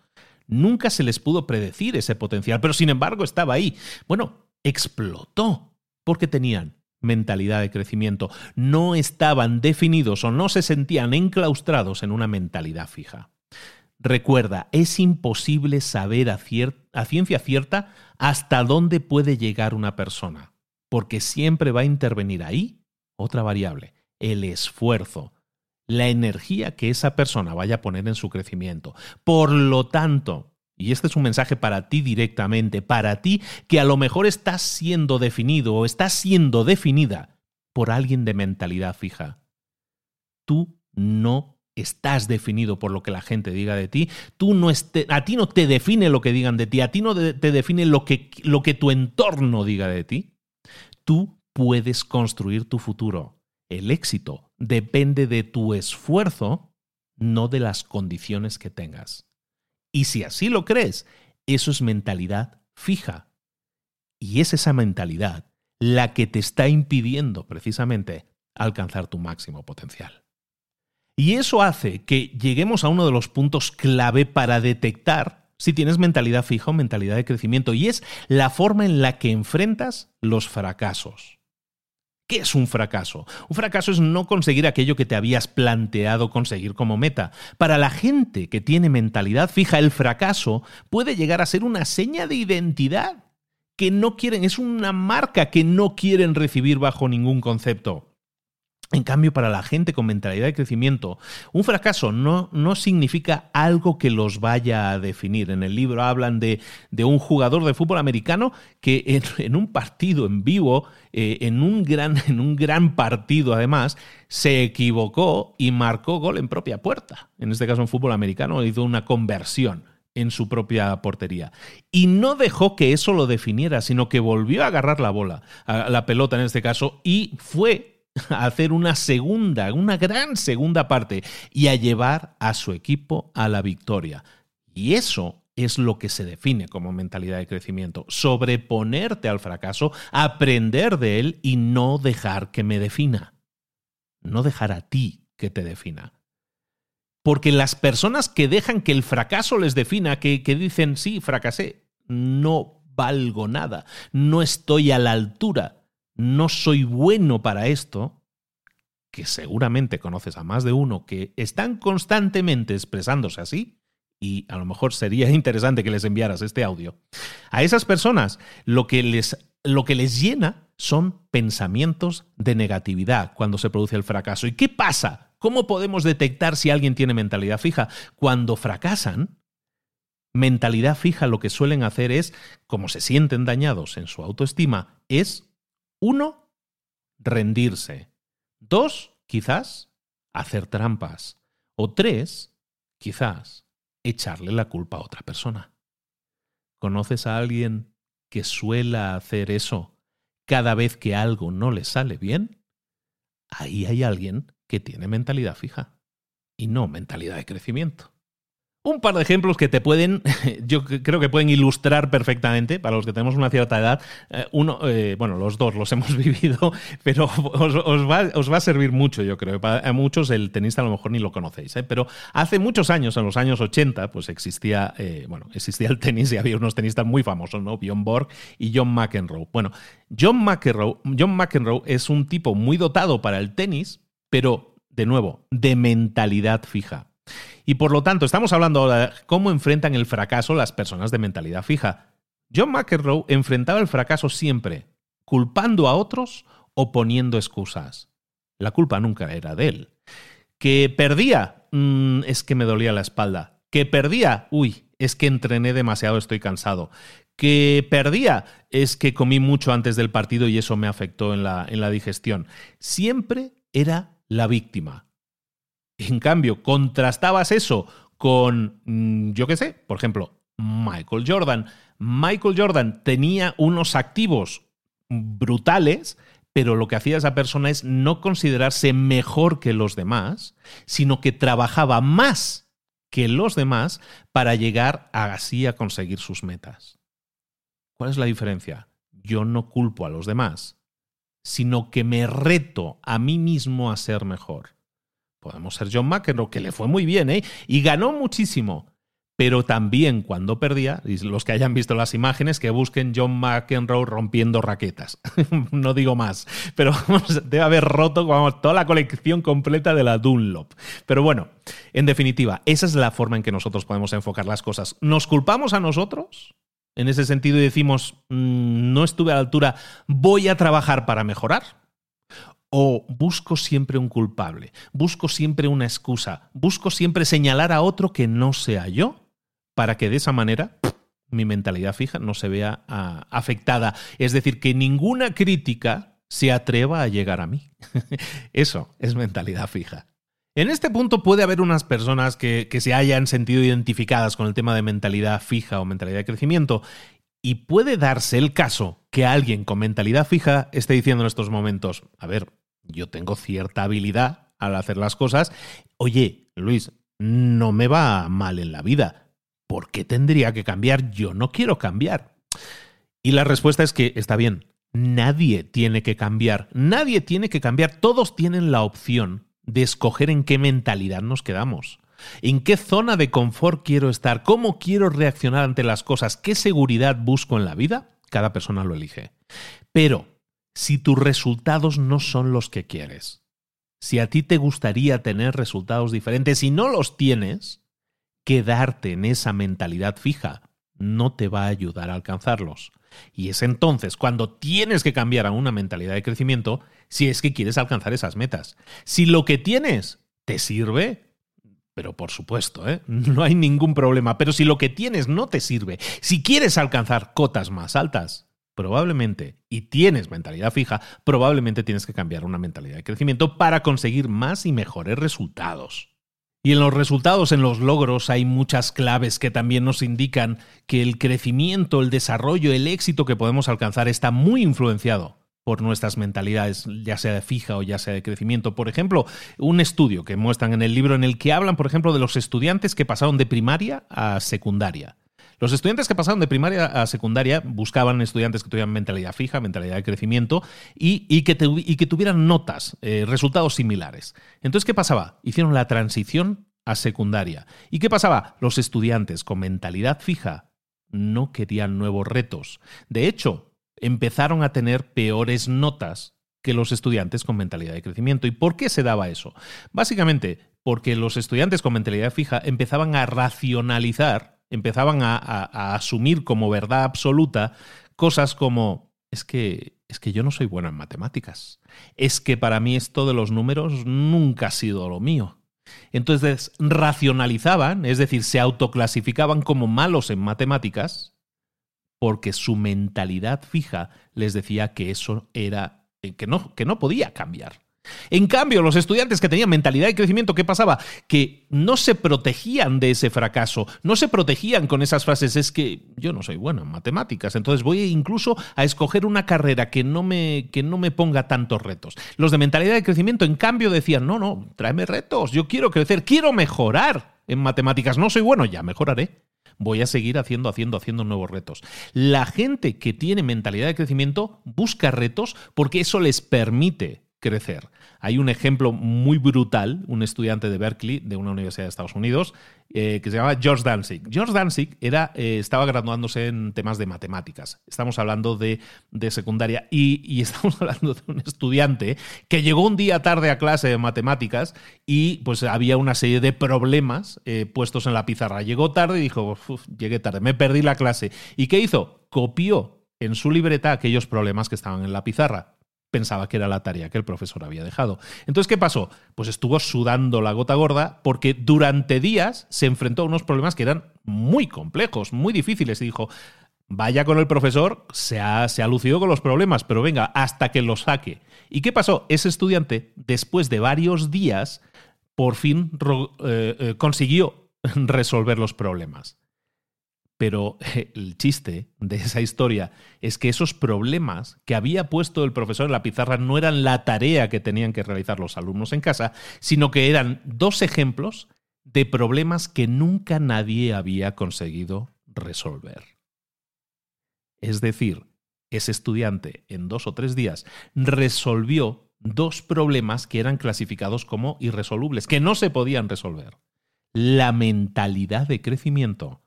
nunca se les pudo predecir ese potencial, pero sin embargo estaba ahí. Bueno, explotó porque tenían mentalidad de crecimiento. No estaban definidos o no se sentían enclaustrados en una mentalidad fija. Recuerda, es imposible saber a, ciencia cierta hasta dónde puede llegar una persona, porque siempre va a intervenir ahí otra variable, el esfuerzo, la energía que esa persona vaya a poner en su crecimiento. Por lo tanto, y este es un mensaje para ti directamente, para ti que a lo mejor estás siendo definido o estás siendo definida por alguien de mentalidad fija. Tú no estás definido por lo que la gente diga de ti, tú no a ti no te define lo que digan de ti, a ti no te define lo que, lo que tu entorno diga de ti. Tú puedes construir tu futuro. El éxito depende de tu esfuerzo, no de las condiciones que tengas. Y si así lo crees, eso es mentalidad fija. Y es esa mentalidad la que te está impidiendo precisamente alcanzar tu máximo potencial. Y eso hace que lleguemos a uno de los puntos clave para detectar si tienes mentalidad fija o mentalidad de crecimiento, y es la forma en la que enfrentas los fracasos. ¿Qué es un fracaso? Un fracaso es no conseguir aquello que te habías planteado conseguir como meta. Para la gente que tiene mentalidad fija, el fracaso puede llegar a ser una seña de identidad que no quieren, es una marca que no quieren recibir bajo ningún concepto. En cambio, para la gente con mentalidad de crecimiento, un fracaso no, no significa algo que los vaya a definir. En el libro hablan de, de un jugador de fútbol americano que en, un partido en vivo, eh, en, un gran, en un gran partido además, se equivocó y marcó gol en propia puerta. En este caso en fútbol americano hizo una conversión en su propia portería. Y no dejó que eso lo definiera, sino que volvió a agarrar la bola, a la pelota en este caso, y fue a hacer una segunda, una gran segunda parte y a llevar a su equipo a la victoria. Y eso es lo que se define como mentalidad de crecimiento, sobreponerte al fracaso, aprender de él y no dejar que me defina. No dejar a ti que te defina. Porque las personas que dejan que el fracaso les defina, que, que dicen, sí, fracasé, no valgo nada, no estoy a la altura, no soy bueno para esto, que seguramente conoces a más de uno que están constantemente expresándose así, y a lo mejor sería interesante que les enviaras este audio, a esas personas lo que les, lo que les llena son pensamientos de negatividad cuando se produce el fracaso. ¿Y qué pasa? ¿Cómo podemos detectar si alguien tiene mentalidad fija? Cuando fracasan, mentalidad fija lo que suelen hacer es, como se sienten dañados en su autoestima, es uno, rendirse. Dos, quizás, hacer trampas. O tres, quizás, echarle la culpa a otra persona. ¿Conoces a alguien que suela hacer eso cada vez que algo no le sale bien? Ahí hay alguien que tiene mentalidad fija y no mentalidad de crecimiento. Un par de ejemplos que te pueden, yo creo que pueden ilustrar perfectamente para los que tenemos una cierta edad. Eh, uno, eh, bueno, los dos los hemos vivido, pero os, va, a servir mucho, yo creo. Para muchos el tenista a lo mejor ni lo conocéis, ¿eh? pero hace muchos años, en los años 80, pues existía, bueno, existía el tenis y había unos tenistas muy famosos, ¿no? Bjorn Borg y John McEnroe. Bueno, John McEnroe, John McEnroe es un tipo muy dotado para el tenis, pero, de nuevo, de mentalidad fija y por lo tanto, estamos hablando ahora de cómo enfrentan el fracaso las personas de mentalidad fija. John McEnroe enfrentaba el fracaso siempre, culpando a otros o poniendo excusas. La culpa nunca era de él. Que perdía, mm, es que me dolía la espalda. Que perdía, uy, es que entrené demasiado, estoy cansado. Que perdía, es que comí mucho antes del partido y eso me afectó en la, en la digestión. Siempre era la víctima. En cambio, contrastabas eso con, mm, yo qué sé, por ejemplo, Michael Jordan. Michael Jordan tenía unos activos brutales, pero lo que hacía esa persona es no considerarse mejor que los demás, sino que trabajaba más que los demás para llegar así a conseguir sus metas. ¿Cuál es la diferencia? Yo no culpo a los demás, sino que me reto a mí mismo a ser mejor. Podemos ser John McEnroe, que le fue muy bien, ¿eh? Y ganó muchísimo. pero también cuando perdía, y los que hayan visto las imágenes, que busquen John McEnroe rompiendo raquetas. no digo más, pero debe haber roto toda la colección completa de la Dunlop. Pero bueno, en definitiva, esa es la forma en que nosotros podemos enfocar las cosas. ¿Nos culpamos a nosotros? En ese sentido y decimos, mm, no estuve a la altura, voy a trabajar para mejorar. O busco siempre un culpable, busco siempre una excusa, busco siempre señalar a otro que no sea yo para que de esa manera mi mentalidad fija no se vea ah, afectada. Es decir, que ninguna crítica se atreva a llegar a mí. Eso es mentalidad fija. En este punto puede haber unas personas que, que, se hayan sentido identificadas con el tema de mentalidad fija o mentalidad de crecimiento y puede darse el caso que alguien con mentalidad fija esté diciendo en estos momentos, a ver, yo tengo cierta habilidad al hacer las cosas, oye, Luis, no me va mal en la vida, ¿por qué tendría que cambiar? Yo no quiero cambiar. Y la respuesta es que está bien, nadie tiene que cambiar, nadie tiene que cambiar, todos tienen la opción de escoger en qué mentalidad nos quedamos. ¿En qué zona de confort quiero estar? ¿Cómo quiero reaccionar ante las cosas? ¿Qué seguridad busco en la vida? Cada persona lo elige. Pero si tus resultados no son los que quieres, si a ti te gustaría tener resultados diferentes y no los tienes, quedarte en esa mentalidad fija no te va a ayudar a alcanzarlos. Y es entonces cuando tienes que cambiar a una mentalidad de crecimiento si es que quieres alcanzar esas metas. Si lo que tienes te sirve, pero por supuesto, ¿eh? no hay ningún problema. Pero si lo que tienes no te sirve, si quieres alcanzar cotas más altas, probablemente, y tienes mentalidad fija, probablemente tienes que cambiar una mentalidad de crecimiento para conseguir más y mejores resultados. Y en los resultados, en los logros, hay muchas claves que también nos indican que el crecimiento, el desarrollo, el éxito que podemos alcanzar está muy influenciado por nuestras mentalidades, ya sea de fija o ya sea de crecimiento. Por ejemplo, un estudio que muestran en el libro en el que hablan, por ejemplo, de los estudiantes que pasaron de primaria a secundaria. Los estudiantes que pasaron de primaria a secundaria buscaban estudiantes que tuvieran mentalidad fija, mentalidad de crecimiento y, que, tuvieran notas, eh, resultados similares. Entonces, ¿qué pasaba? Hicieron la transición a secundaria. ¿Y qué pasaba? Los estudiantes con mentalidad fija no querían nuevos retos. De hecho, empezaron a tener peores notas que los estudiantes con mentalidad de crecimiento. ¿Y por qué se daba eso? Básicamente porque los estudiantes con mentalidad fija empezaban a racionalizar empezaban a, asumir como verdad absoluta cosas como, es que, es que yo no soy bueno en matemáticas, es que para mí esto de los números nunca ha sido lo mío. Entonces racionalizaban, es decir, se autoclasificaban como malos en matemáticas porque su mentalidad fija les decía que eso era que no, que no podía cambiar. En cambio, los estudiantes que tenían mentalidad de crecimiento, ¿qué pasaba? Que no se protegían de ese fracaso, no se protegían con esas frases, es que yo no soy bueno en matemáticas, entonces voy incluso a escoger una carrera que no me, que no me ponga tantos retos. Los de mentalidad de crecimiento, en cambio, decían, no, no, tráeme retos, yo quiero crecer, quiero mejorar en matemáticas, no soy bueno, ya mejoraré voy a seguir haciendo, haciendo, haciendo nuevos retos. La gente que tiene mentalidad de crecimiento busca retos porque eso les permite crecer. Hay un ejemplo muy brutal, un estudiante de Berkeley, de una universidad de Estados Unidos, eh, que se llama George Danzig. George Danzig era, eh, estaba graduándose en temas de matemáticas. Estamos hablando de, secundaria y, estamos hablando de un estudiante que llegó un día tarde a clase de matemáticas y pues había una serie de problemas eh, puestos en la pizarra. Llegó tarde y dijo, llegué tarde, me perdí la clase. ¿Y qué hizo? Copió en su libreta aquellos problemas que estaban en la pizarra pensaba que era la tarea que el profesor había dejado. Entonces, ¿qué pasó? Pues estuvo sudando la gota gorda porque durante días se enfrentó a unos problemas que eran muy complejos, muy difíciles y dijo, vaya con el profesor, se ha, se ha lucido con los problemas, pero venga, hasta que los saque. ¿Y qué pasó? Ese estudiante, después de varios días, por fin eh, eh, consiguió resolver los problemas. Pero el chiste de esa historia es que esos problemas que había puesto el profesor en la pizarra no eran la tarea que tenían que realizar los alumnos en casa, sino que eran dos ejemplos de problemas que nunca nadie había conseguido resolver. Es decir, ese estudiante en dos o tres días resolvió dos problemas que eran clasificados como irresolubles, que no se podían resolver. la mentalidad de crecimiento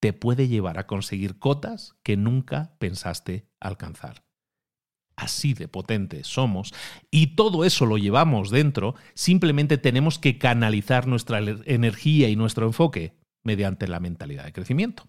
te puede llevar a conseguir cotas que nunca pensaste alcanzar. Así de potentes somos y todo eso lo llevamos dentro, simplemente tenemos que canalizar nuestra energía y nuestro enfoque mediante la mentalidad de crecimiento.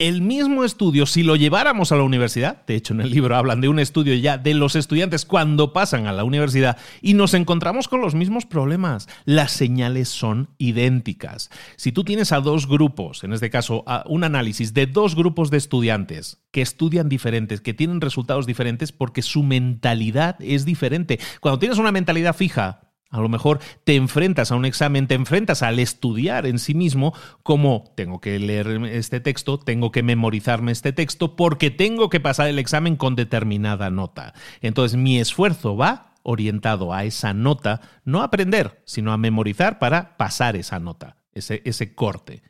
El mismo estudio, si lo lleváramos a la universidad, de hecho en el libro hablan de un estudio ya de los estudiantes cuando pasan a la universidad y nos encontramos con los mismos problemas, las señales son idénticas. Si tú tienes a dos grupos, en este caso a un análisis de dos grupos de estudiantes que estudian diferentes, que tienen resultados diferentes porque su mentalidad es diferente. Cuando tienes una mentalidad fija, a lo mejor te enfrentas a un examen, te enfrentas al estudiar en sí mismo como tengo que leer este texto, tengo que memorizarme este texto porque tengo que pasar el examen con determinada nota. Entonces mi esfuerzo va orientado a esa nota, no a aprender, sino a memorizar para pasar esa nota, ese, ese corte.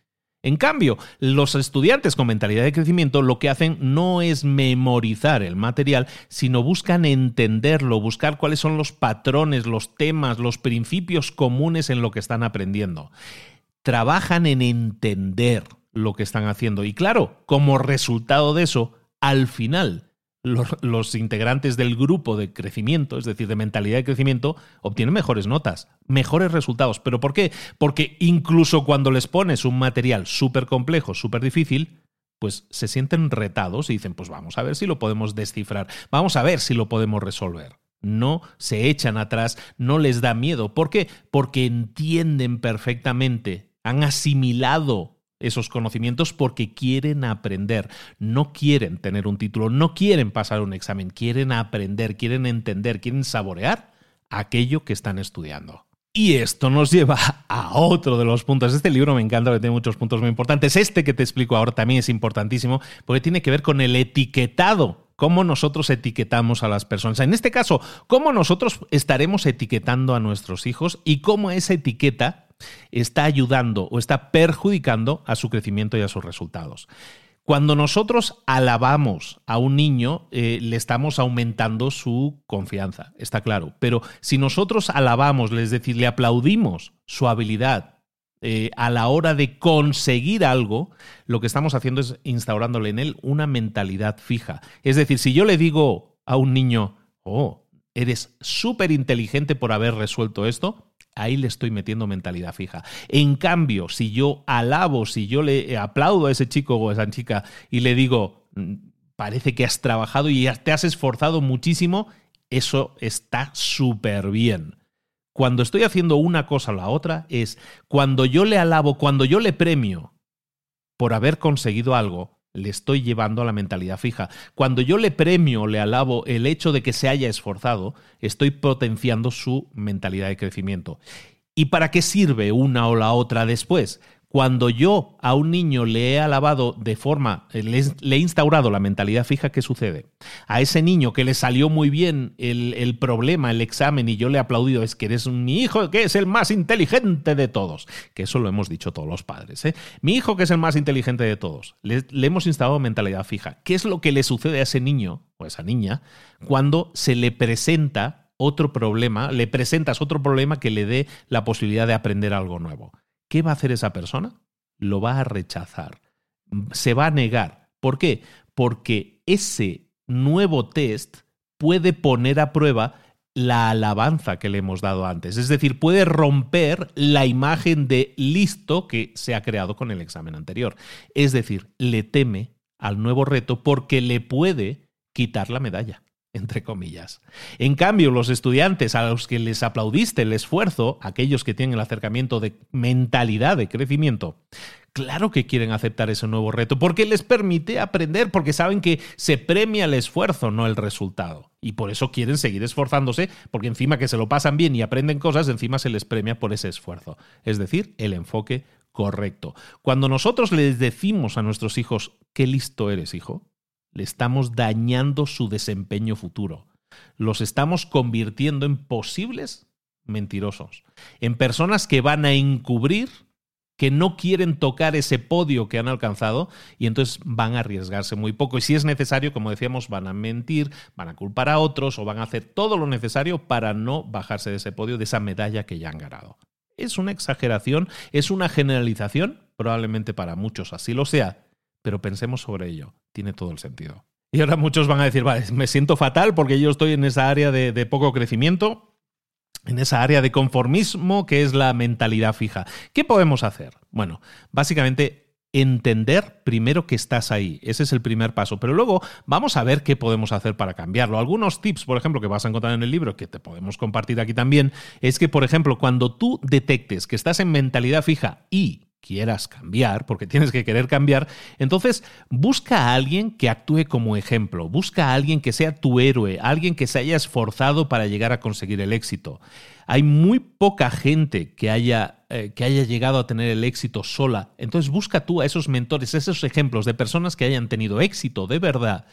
En cambio, los estudiantes con mentalidad de crecimiento lo que hacen no es memorizar el material, sino buscan entenderlo, buscar cuáles son los patrones, los temas, los principios comunes en lo que están aprendiendo. Trabajan en entender lo que están haciendo y claro, como resultado de eso, al final los, integrantes del grupo de crecimiento, es decir, de mentalidad de crecimiento, obtienen mejores notas, mejores resultados. ¿Pero por qué? Porque incluso cuando les pones un material súper complejo, súper difícil, pues se sienten retados y dicen, pues vamos a ver si lo podemos descifrar, vamos a ver si lo podemos resolver. No se echan atrás, no les da miedo. ¿Por qué? Porque entienden perfectamente, han asimilado esos conocimientos porque quieren aprender, no quieren tener un título, no quieren pasar un examen, quieren aprender, quieren entender, quieren saborear aquello que están estudiando. Y esto nos lleva a otro de los puntos. Este libro me encanta, tiene muchos puntos muy importantes. Este que te explico ahora también es importantísimo porque tiene que ver con el etiquetado cómo nosotros etiquetamos a las personas. En este caso, cómo nosotros estaremos etiquetando a nuestros hijos y cómo esa etiqueta está ayudando o está perjudicando a su crecimiento y a sus resultados. Cuando nosotros alabamos a un niño, eh, le estamos aumentando su confianza, está claro. Pero si nosotros alabamos, es decir, le aplaudimos su habilidad eh, a la hora de conseguir algo, lo que estamos haciendo es instaurándole en él una mentalidad fija. Es decir, si yo le digo a un niño, oh, eres súper inteligente por haber resuelto esto, ahí le estoy metiendo mentalidad fija. En cambio, si yo alabo, si yo le aplaudo a ese chico o a esa chica y le digo, mm, parece que has trabajado y te has esforzado muchísimo, eso está súper bien. Cuando estoy haciendo una cosa o la otra es cuando yo le alabo, cuando yo le premio por haber conseguido algo, le estoy llevando a la mentalidad fija. Cuando yo le premio, le alabo el hecho de que se haya esforzado, estoy potenciando su mentalidad de crecimiento. ¿Y para qué sirve una o la otra después? Cuando yo a un niño le he alabado de forma, eh, le, he instaurado la mentalidad fija, ¿qué sucede? A ese niño que le salió muy bien el, problema, el examen, y yo le he aplaudido, es que eres mi hijo que es el más inteligente de todos. Que eso lo hemos dicho todos los padres. ¿eh? Mi hijo que es el más inteligente de todos. Le, le hemos instaurado mentalidad fija. ¿Qué es lo que le sucede a ese niño o a esa niña cuando se le presenta otro problema, le presentas otro problema que le dé la posibilidad de aprender algo nuevo? ¿Qué va a hacer esa persona? Lo va a rechazar, se va a negar. ¿Por qué? Porque ese nuevo test puede poner a prueba la alabanza que le hemos dado antes. Es decir, puede romper la imagen de listo que se ha creado con el examen anterior. Es decir, le teme al nuevo reto porque le puede quitar la medalla entre comillas. En cambio, los estudiantes a los que les aplaudiste el esfuerzo, aquellos que tienen el acercamiento de mentalidad de crecimiento, claro que quieren aceptar ese nuevo reto, porque les permite aprender, porque saben que se premia el esfuerzo, no el resultado. Y por eso quieren seguir esforzándose, porque encima que se lo pasan bien y aprenden cosas, encima se les premia por ese esfuerzo. Es decir, el enfoque correcto. Cuando nosotros les decimos a nuestros hijos, qué listo eres, hijo, le estamos dañando su desempeño futuro. Los estamos convirtiendo en posibles mentirosos, en personas que van a encubrir que no quieren tocar ese podio que han alcanzado y entonces van a arriesgarse muy poco. Y si es necesario, como decíamos, van a mentir, van a culpar a otros o van a hacer todo lo necesario para no bajarse de ese podio, de esa medalla que ya han ganado. Es una exageración, es una generalización, probablemente para muchos así lo sea, pero pensemos sobre ello, tiene todo el sentido. Y ahora muchos van a decir, vale, me siento fatal porque yo estoy en esa área de, de poco crecimiento, en esa área de conformismo que es la mentalidad fija. ¿Qué podemos hacer? Bueno, básicamente entender primero que estás ahí. Ese es el primer paso. Pero luego vamos a ver qué podemos hacer para cambiarlo. Algunos tips, por ejemplo, que vas a encontrar en el libro, que te podemos compartir aquí también, es que, por ejemplo, cuando tú detectes que estás en mentalidad fija y quieras cambiar, porque tienes que querer cambiar, entonces busca a alguien que actúe como ejemplo, busca a alguien que sea tu héroe, alguien que se haya esforzado para llegar a conseguir el éxito. Hay muy poca gente que haya, eh, que haya llegado a tener el éxito sola, entonces busca tú a esos mentores, esos ejemplos de personas que hayan tenido éxito de verdad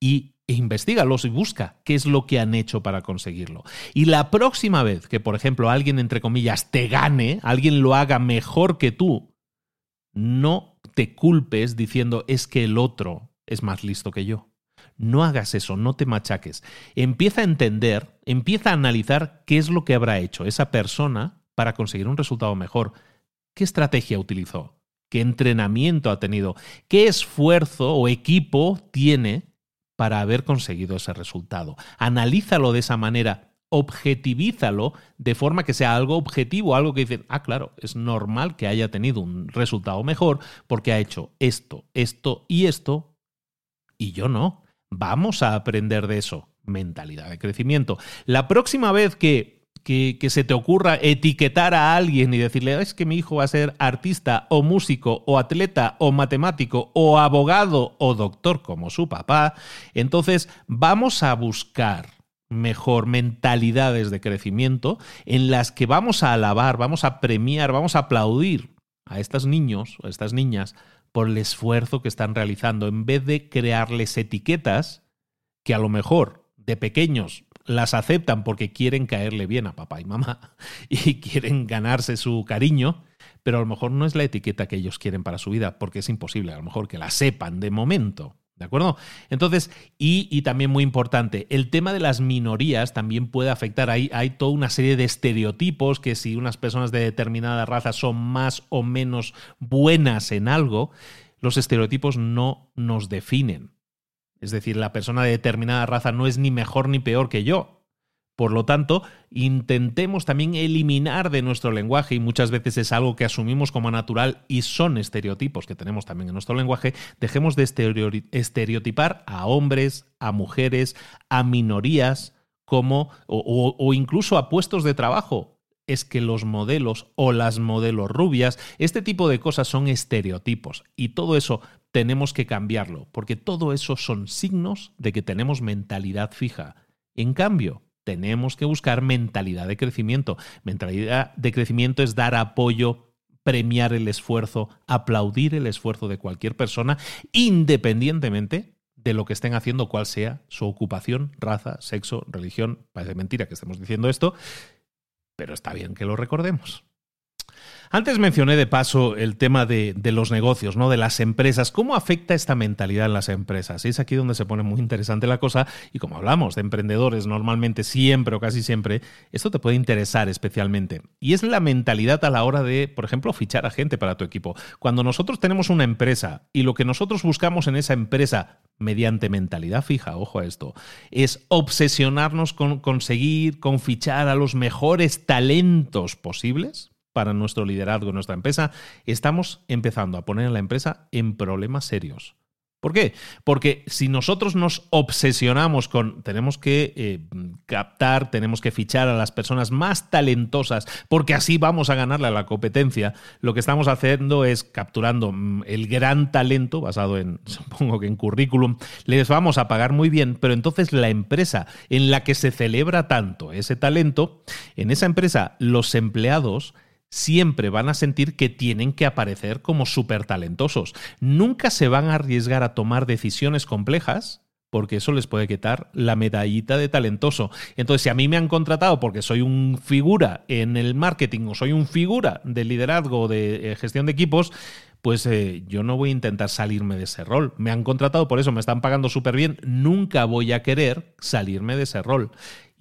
y e investigalos y busca qué es lo que han hecho para conseguirlo. Y la próxima vez que, por ejemplo, alguien, entre comillas, te gane, alguien lo haga mejor que tú, no te culpes diciendo es que el otro es más listo que yo. No hagas eso, no te machaques. Empieza a entender, empieza a analizar qué es lo que habrá hecho esa persona para conseguir un resultado mejor. ¿Qué estrategia utilizó? ¿Qué entrenamiento ha tenido? ¿Qué esfuerzo o equipo tiene para haber conseguido ese resultado? Analízalo de esa manera objetivízalo de forma que sea algo objetivo, algo que dicen, ah, claro, es normal que haya tenido un resultado mejor porque ha hecho esto, esto y esto, y yo no. Vamos a aprender de eso. Mentalidad de crecimiento. La próxima vez que, que, que, se te ocurra etiquetar a alguien y decirle, es que mi hijo va a ser artista o músico o atleta o matemático o abogado o doctor como su papá, entonces vamos a buscar mejor mentalidades de crecimiento en las que vamos a alabar, vamos a premiar, vamos a aplaudir a estos niños o a estas niñas por el esfuerzo que están realizando, en vez de crearles etiquetas que a lo mejor de pequeños las aceptan porque quieren caerle bien a papá y mamá y quieren ganarse su cariño, pero a lo mejor no es la etiqueta que ellos quieren para su vida, porque es imposible, a lo mejor que la sepan de momento. ¿De acuerdo? Entonces, y, también muy importante, el tema de las minorías también puede afectar. Hay, hay toda una serie de estereotipos que si unas personas de determinada raza son más o menos buenas en algo, los estereotipos no nos definen. Es decir, la persona de determinada raza no es ni mejor ni peor que yo. Por lo tanto, intentemos también eliminar de nuestro lenguaje, y muchas veces es algo que asumimos como natural y son estereotipos que tenemos también en nuestro lenguaje, dejemos de estereotipar a hombres, a mujeres, a minorías, como, o, o incluso a puestos de trabajo es que los modelos o las modelos rubias, este tipo de cosas son estereotipos y todo eso tenemos que cambiarlo, porque todo eso son signos de que tenemos mentalidad fija. En cambio, tenemos que buscar mentalidad de crecimiento. Mentalidad de crecimiento es dar apoyo, premiar el esfuerzo, aplaudir el esfuerzo de cualquier persona, independientemente de lo que estén haciendo, cual sea su ocupación, raza, sexo, religión. Parece mentira que estemos diciendo esto, pero está bien que lo recordemos. Antes mencioné de paso el tema de, los negocios, ¿no? De las empresas. ¿Cómo afecta esta mentalidad en las empresas? es aquí donde se pone muy interesante la cosa. Y como hablamos de emprendedores normalmente, siempre o casi siempre, esto te puede interesar especialmente. Y es la mentalidad a la hora de, por ejemplo, fichar a gente para tu equipo. Cuando nosotros tenemos una empresa y lo que nosotros buscamos en esa empresa mediante mentalidad fija, ojo a esto, es obsesionarnos con conseguir, con fichar a los mejores talentos posibles, para nuestro liderazgo en nuestra empresa, estamos empezando a poner a la empresa en problemas serios. ¿Por qué? Porque si nosotros nos obsesionamos con tenemos que eh, captar, tenemos que fichar a las personas más talentosas, porque así vamos a ganarle a la competencia, lo que estamos haciendo es capturando mm, el gran talento, basado en, supongo que en currículum, les vamos a pagar muy bien, pero entonces la empresa en la que se celebra tanto ese talento, en esa empresa los empleados siempre van a sentir que tienen que aparecer como súper talentosos. Nunca se van a arriesgar a tomar decisiones complejas porque eso les puede quitar la medallita de talentoso. Entonces, si a mí me han contratado porque soy un figura en el marketing o soy un figura de liderazgo de eh, gestión de equipos, pues eh, yo no voy a intentar salirme de ese rol. Me han contratado por eso, me están pagando súper bien, nunca voy a querer salirme de ese rol.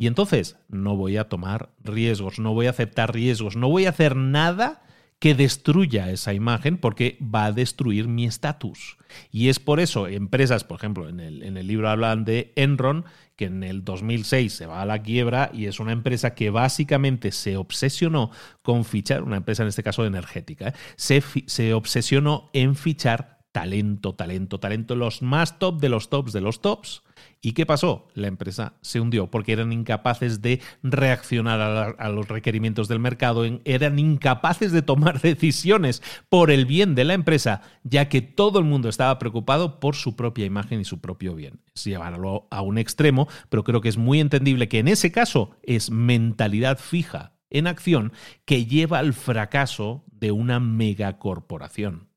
Y entonces no voy a tomar riesgos, no voy a aceptar riesgos, no voy a hacer nada que destruya esa imagen porque va a destruir mi estatus. Y es por eso, empresas, por ejemplo, en el, libro hablan de Enron, que en el 2006 se va a la quiebra y es una empresa que básicamente se obsesionó con fichar, una empresa en este caso energética, ¿eh? se obsesionó en fichar talento, talento, talento, los más top de los tops de los tops. ¿Y qué pasó? La empresa se hundió porque eran incapaces de reaccionar a, los requerimientos del mercado, eran incapaces de tomar decisiones por el bien de la empresa, ya que todo el mundo estaba preocupado por su propia imagen y su propio bien. Es llevarlo a un extremo, pero creo que es muy entendible que en ese caso es mentalidad fija en acción que lleva al fracaso de una megacorporación.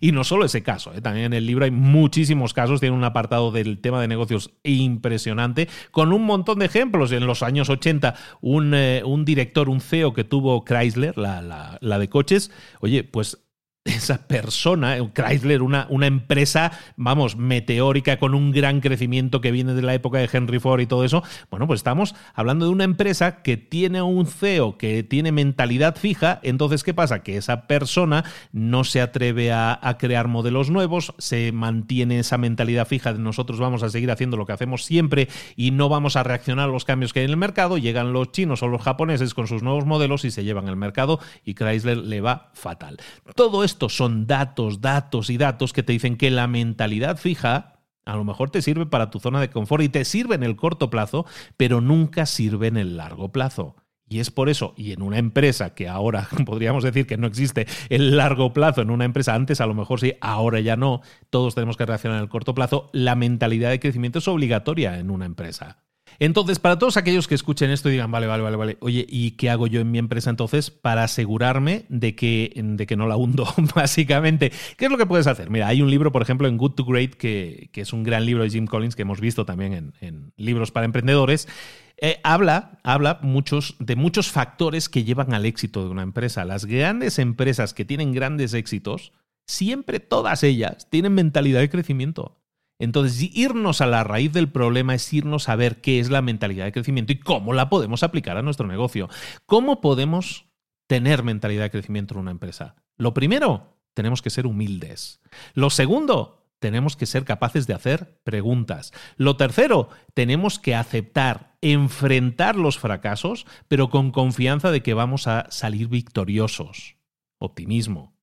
Y no solo ese caso, ¿eh? también en el libro hay muchísimos casos, tiene un apartado del tema de negocios impresionante, con un montón de ejemplos. En los años 80, un, eh, un director, un CEO que tuvo Chrysler, la, la, la de coches, oye, pues esa persona, Chrysler, una, una, empresa, vamos, meteórica con un gran crecimiento que viene de la época de Henry Ford y todo eso, bueno, pues estamos hablando de una empresa que tiene un CEO, que tiene mentalidad fija, entonces, ¿qué pasa? Que esa persona no se atreve a, crear modelos nuevos, se mantiene esa mentalidad fija de nosotros vamos a seguir haciendo lo que hacemos siempre y no vamos a reaccionar a los cambios que hay en el mercado, llegan los chinos o los japoneses con sus nuevos modelos y se llevan el mercado y Chrysler le va fatal. Todo esto estos son datos, datos y datos que te dicen que la mentalidad fija a lo mejor te sirve para tu zona de confort y te sirve en el corto plazo, pero nunca sirve en el largo plazo. Y es por eso, y en una empresa que ahora podríamos decir que no existe el largo plazo, en una empresa antes a lo mejor sí, ahora ya no, todos tenemos que reaccionar en el corto plazo, la mentalidad de crecimiento es obligatoria en una empresa. Entonces, para todos aquellos que escuchen esto y digan, vale, vale, vale, vale, oye, ¿y qué hago yo en mi empresa entonces para asegurarme de que, de que no la hundo, básicamente? ¿Qué es lo que puedes hacer? Mira, hay un libro, por ejemplo, en Good to Great, que, es un gran libro de Jim Collins que hemos visto también en, libros para emprendedores. Eh, habla, habla muchos, de muchos factores que llevan al éxito de una empresa. Las grandes empresas que tienen grandes éxitos, siempre todas ellas tienen mentalidad de crecimiento. Entonces, irnos a la raíz del problema es irnos a ver qué es la mentalidad de crecimiento y cómo la podemos aplicar a nuestro negocio. ¿Cómo podemos tener mentalidad de crecimiento en una empresa? Lo primero, tenemos que ser humildes. Lo segundo, tenemos que ser capaces de hacer preguntas. Lo tercero, tenemos que aceptar, enfrentar los fracasos, pero con confianza de que vamos a salir victoriosos. Optimismo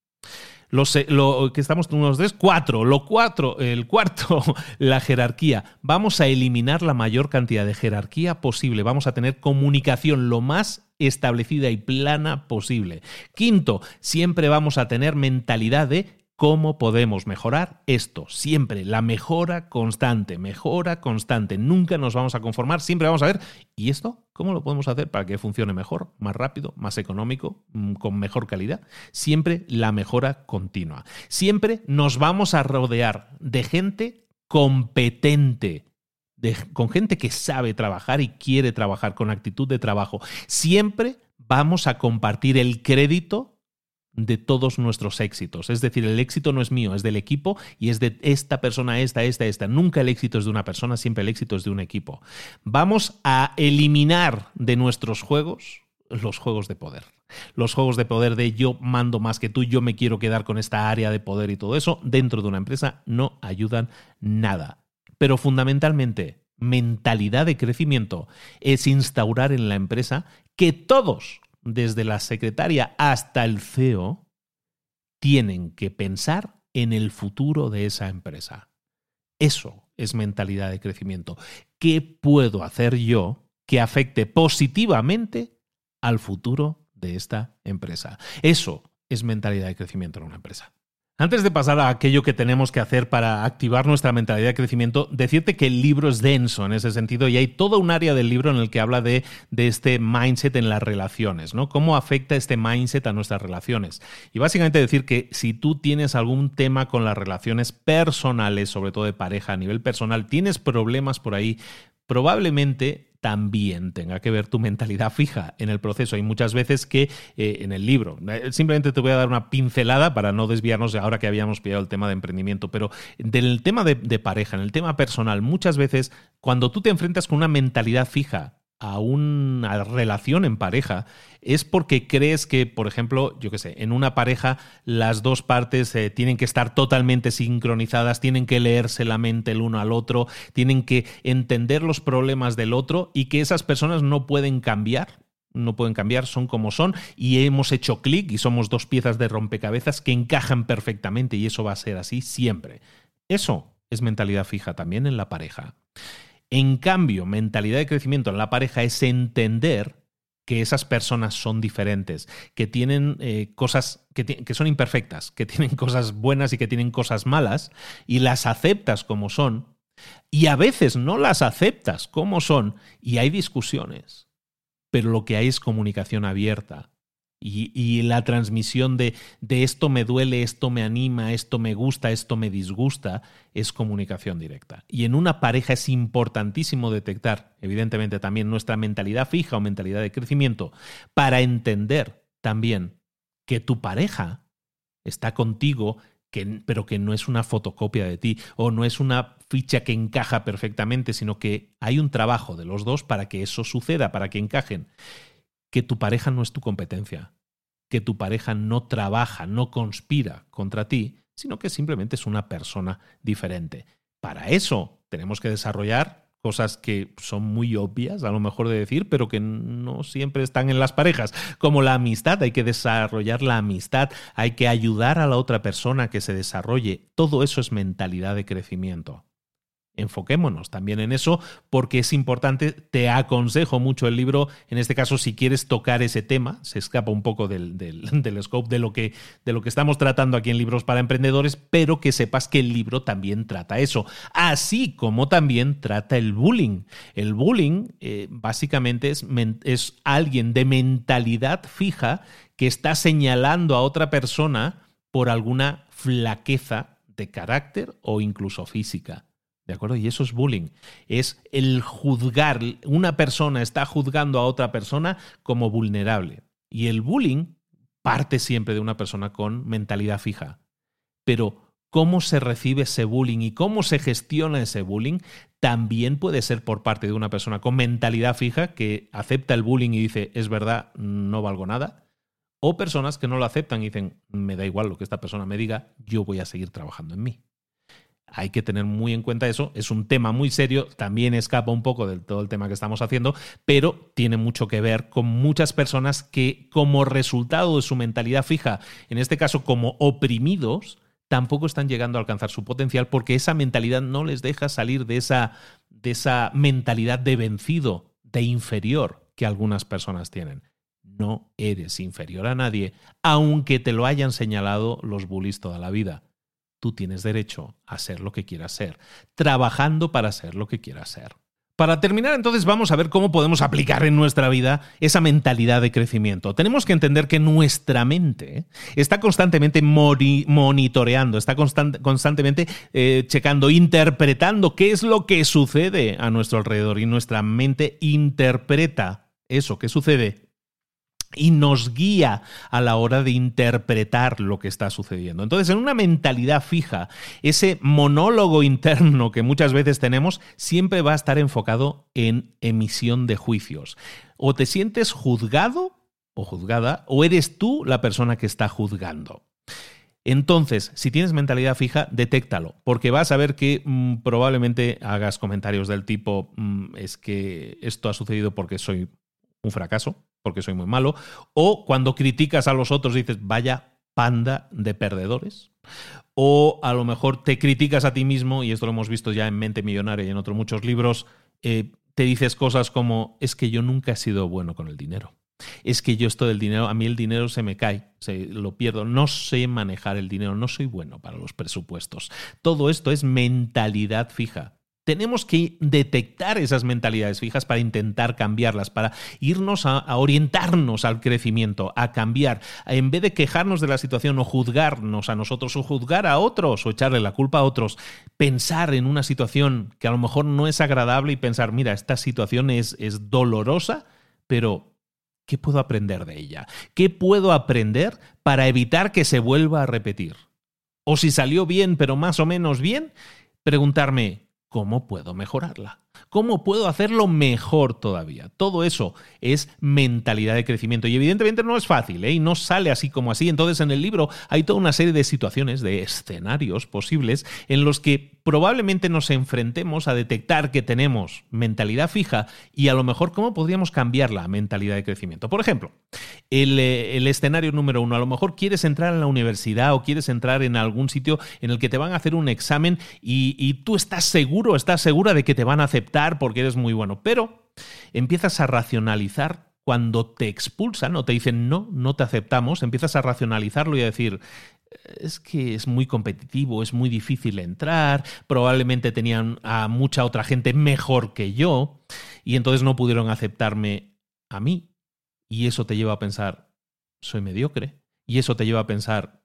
lo que estamos unos tres, cuatro. Lo cuatro, el cuarto, la jerarquía. Vamos a eliminar la mayor cantidad de jerarquía posible. Vamos a tener comunicación lo más establecida y plana posible. Quinto, siempre vamos a tener mentalidad de ¿Cómo podemos mejorar esto? Siempre, la mejora constante, mejora constante. Nunca nos vamos a conformar, siempre vamos a ver, ¿y esto? ¿Cómo lo podemos hacer para que funcione mejor, más rápido, más económico, mm, con mejor calidad? Siempre la mejora continua. Siempre nos vamos a rodear de gente competente. con gente que sabe trabajar y quiere trabajar con actitud de trabajo. Siempre vamos a compartir el crédito de todos nuestros éxitos. Es decir, el éxito no es mío, es del equipo y es de esta persona, esta, esta, esta. Nunca el éxito es de una persona, siempre el éxito es de un equipo. Vamos a eliminar de nuestros juegos los juegos de poder. Los juegos de poder de yo mando más que tú, yo me quiero quedar con esta área de poder y todo eso, dentro de una empresa no ayudan nada. Pero fundamentalmente, mentalidad de crecimiento es instaurar en la empresa que todos desde la secretaria hasta el CEO, tienen que pensar en el futuro de esa empresa. Eso es mentalidad de crecimiento. ¿Qué puedo hacer yo que afecte positivamente al futuro de esta empresa? Eso es mentalidad de crecimiento en una empresa. Antes de pasar a aquello que tenemos que hacer para activar nuestra mentalidad de crecimiento, decirte que el libro es denso en ese sentido y hay toda un área del libro en el que habla de, de, este mindset en las relaciones, ¿no? Cómo afecta este mindset a nuestras relaciones. Y básicamente decir que si tú tienes algún tema con las relaciones personales, sobre todo de pareja a nivel personal, tienes problemas por ahí, probablemente también tenga que ver tu mentalidad fija en el proceso. Hay muchas veces que eh, en el libro, eh, simplemente te voy a dar una pincelada para no desviarnos de ahora que habíamos pillado el tema de emprendimiento, pero del tema de, de pareja, en el tema personal, muchas veces cuando tú te enfrentas con una mentalidad fija, a una relación en pareja es porque crees que, por ejemplo, yo qué sé, en una pareja las dos partes eh, tienen que estar totalmente sincronizadas, tienen que leerse la mente el uno al otro, tienen que entender los problemas del otro y que esas personas no pueden cambiar. No pueden cambiar, son como son, y hemos hecho clic y somos dos piezas de rompecabezas que encajan perfectamente, y eso va a ser así siempre. Eso es mentalidad fija también en la pareja. En cambio, mentalidad de crecimiento en la pareja es entender que esas personas son diferentes, que tienen eh, cosas que, que, son imperfectas, que tienen cosas buenas y que tienen cosas malas, y las aceptas como son, y a veces no las aceptas como son, y hay discusiones, pero lo que hay es comunicación abierta, y, la transmisión de, de, esto me duele, esto me anima, esto me gusta, esto me disgusta, es comunicación directa. Y en una pareja es importantísimo detectar, evidentemente, también nuestra mentalidad fija o mentalidad de crecimiento, para entender también que tu pareja está contigo, que, pero que no es una fotocopia de ti o no es una ficha que encaja perfectamente, sino que hay un trabajo de los dos para que eso suceda, para que encajen que tu pareja no es tu competencia, que tu pareja no trabaja, no conspira contra ti, sino que simplemente es una persona diferente. Para eso tenemos que desarrollar cosas que son muy obvias, a lo mejor de decir, pero que no siempre están en las parejas, como la amistad, hay que desarrollar la amistad, hay que ayudar a la otra persona que se desarrolle, todo eso es mentalidad de crecimiento enfoquémonos también en eso porque es importante, te aconsejo mucho el libro, en este caso si quieres tocar ese tema, se escapa un poco del, del, scope de lo, que, de lo que estamos tratando aquí en Libros para Emprendedores, pero que sepas que el libro también trata eso, así como también trata el bullying. El bullying eh, básicamente es, es alguien de mentalidad fija que está señalando a otra persona por alguna flaqueza de carácter o incluso física. ¿De acuerdo? Y eso es bullying. Es el juzgar. Una persona está juzgando a otra persona como vulnerable. Y el bullying parte siempre de una persona con mentalidad fija. Pero cómo se recibe ese bullying y cómo se gestiona ese bullying también puede ser por parte de una persona con mentalidad fija que acepta el bullying y dice, es verdad, no valgo nada. O personas que no lo aceptan y dicen, me da igual lo que esta persona me diga, yo voy a seguir trabajando en mí hay que tener muy en cuenta eso. Es un tema muy serio, también escapa un poco de todo el tema que estamos haciendo, pero tiene mucho que ver con muchas personas que como resultado de su mentalidad fija, en este caso como oprimidos, tampoco están llegando a alcanzar su potencial porque esa mentalidad no les deja salir de esa, de esa mentalidad de vencido, de inferior que algunas personas tienen. No eres inferior a nadie, aunque te lo hayan señalado los bullies toda la vida tú tienes derecho a ser lo que quieras ser, trabajando para ser lo que quieras ser. Para terminar, entonces vamos a ver cómo podemos aplicar en nuestra vida esa mentalidad de crecimiento. Tenemos que entender que nuestra mente está constantemente monitoreando, está constantemente eh, checando, interpretando qué es lo que sucede a nuestro alrededor y nuestra mente interpreta eso que sucede y nos guía a la hora de interpretar lo que está sucediendo. Entonces, en una mentalidad fija, ese monólogo interno que muchas veces tenemos siempre va a estar enfocado en emisión de juicios. O te sientes juzgado o juzgada, o eres tú la persona que está juzgando. Entonces, si tienes mentalidad fija, detéctalo, porque vas a ver que mm, probablemente hagas comentarios del tipo, mm, es que esto ha sucedido porque soy un fracaso, porque soy muy malo, o cuando criticas a los otros dices, vaya panda de perdedores, o a lo mejor te criticas a ti mismo, y esto lo hemos visto ya en Mente Millonaria y en otros muchos libros, eh, te dices cosas como, es que yo nunca he sido bueno con el dinero. Es que yo esto del dinero, a mí el dinero se me cae, se, lo pierdo, no sé manejar el dinero, no soy bueno para los presupuestos. Todo esto es mentalidad fija tenemos que detectar esas mentalidades fijas para intentar cambiarlas, para irnos a, orientarnos al crecimiento, a cambiar, en vez de quejarnos de la situación o juzgarnos a nosotros o juzgar a otros o echarle la culpa a otros, pensar en una situación que a lo mejor no es agradable y pensar, mira, esta situación es, es dolorosa, pero ¿qué puedo aprender de ella? ¿Qué puedo aprender para evitar que se vuelva a repetir? O si salió bien, pero más o menos bien, preguntarme, ¿cómo puedo mejorarla? ¿Cómo puedo hacerlo mejor todavía? Todo eso es mentalidad de crecimiento y evidentemente no es fácil ¿eh? y no sale así como así. Entonces en el libro hay toda una serie de situaciones, de escenarios posibles en los que probablemente nos enfrentemos a detectar que tenemos mentalidad fija y a lo mejor cómo podríamos cambiar la mentalidad de crecimiento. Por ejemplo, el, eh, escenario número uno, a lo mejor quieres entrar en la universidad o quieres entrar en algún sitio en el que te van a hacer un examen y, y tú estás seguro, estás segura de que te van a aceptar porque eres muy bueno, pero empiezas a racionalizar cuando te expulsan o te dicen no, no te aceptamos, empiezas a racionalizarlo y a decir, es que es muy competitivo, es muy difícil entrar, probablemente tenían a mucha otra gente mejor que yo y entonces no pudieron aceptarme a mí. Y eso te lleva a pensar, soy mediocre. Y eso te lleva a pensar,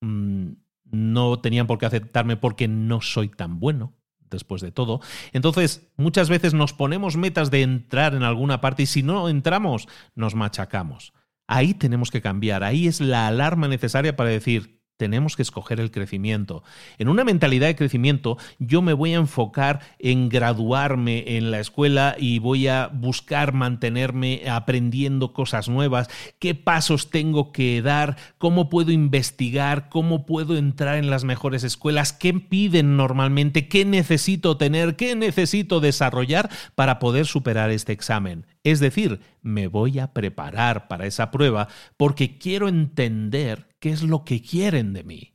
mm, no tenían por qué aceptarme porque no soy tan bueno después de todo. Entonces, muchas veces nos ponemos metas de entrar en alguna parte y si no entramos, nos machacamos. Ahí tenemos que cambiar, ahí es la alarma necesaria para decir, tenemos que escoger el crecimiento. En una mentalidad de crecimiento, yo me voy a enfocar en graduarme en la escuela y voy a buscar mantenerme aprendiendo cosas nuevas, qué pasos tengo que dar, cómo puedo investigar, cómo puedo entrar en las mejores escuelas, qué piden normalmente, qué necesito tener, qué necesito desarrollar para poder superar este examen. Es decir, me voy a preparar para esa prueba porque quiero entender qué es lo que quieren de mí.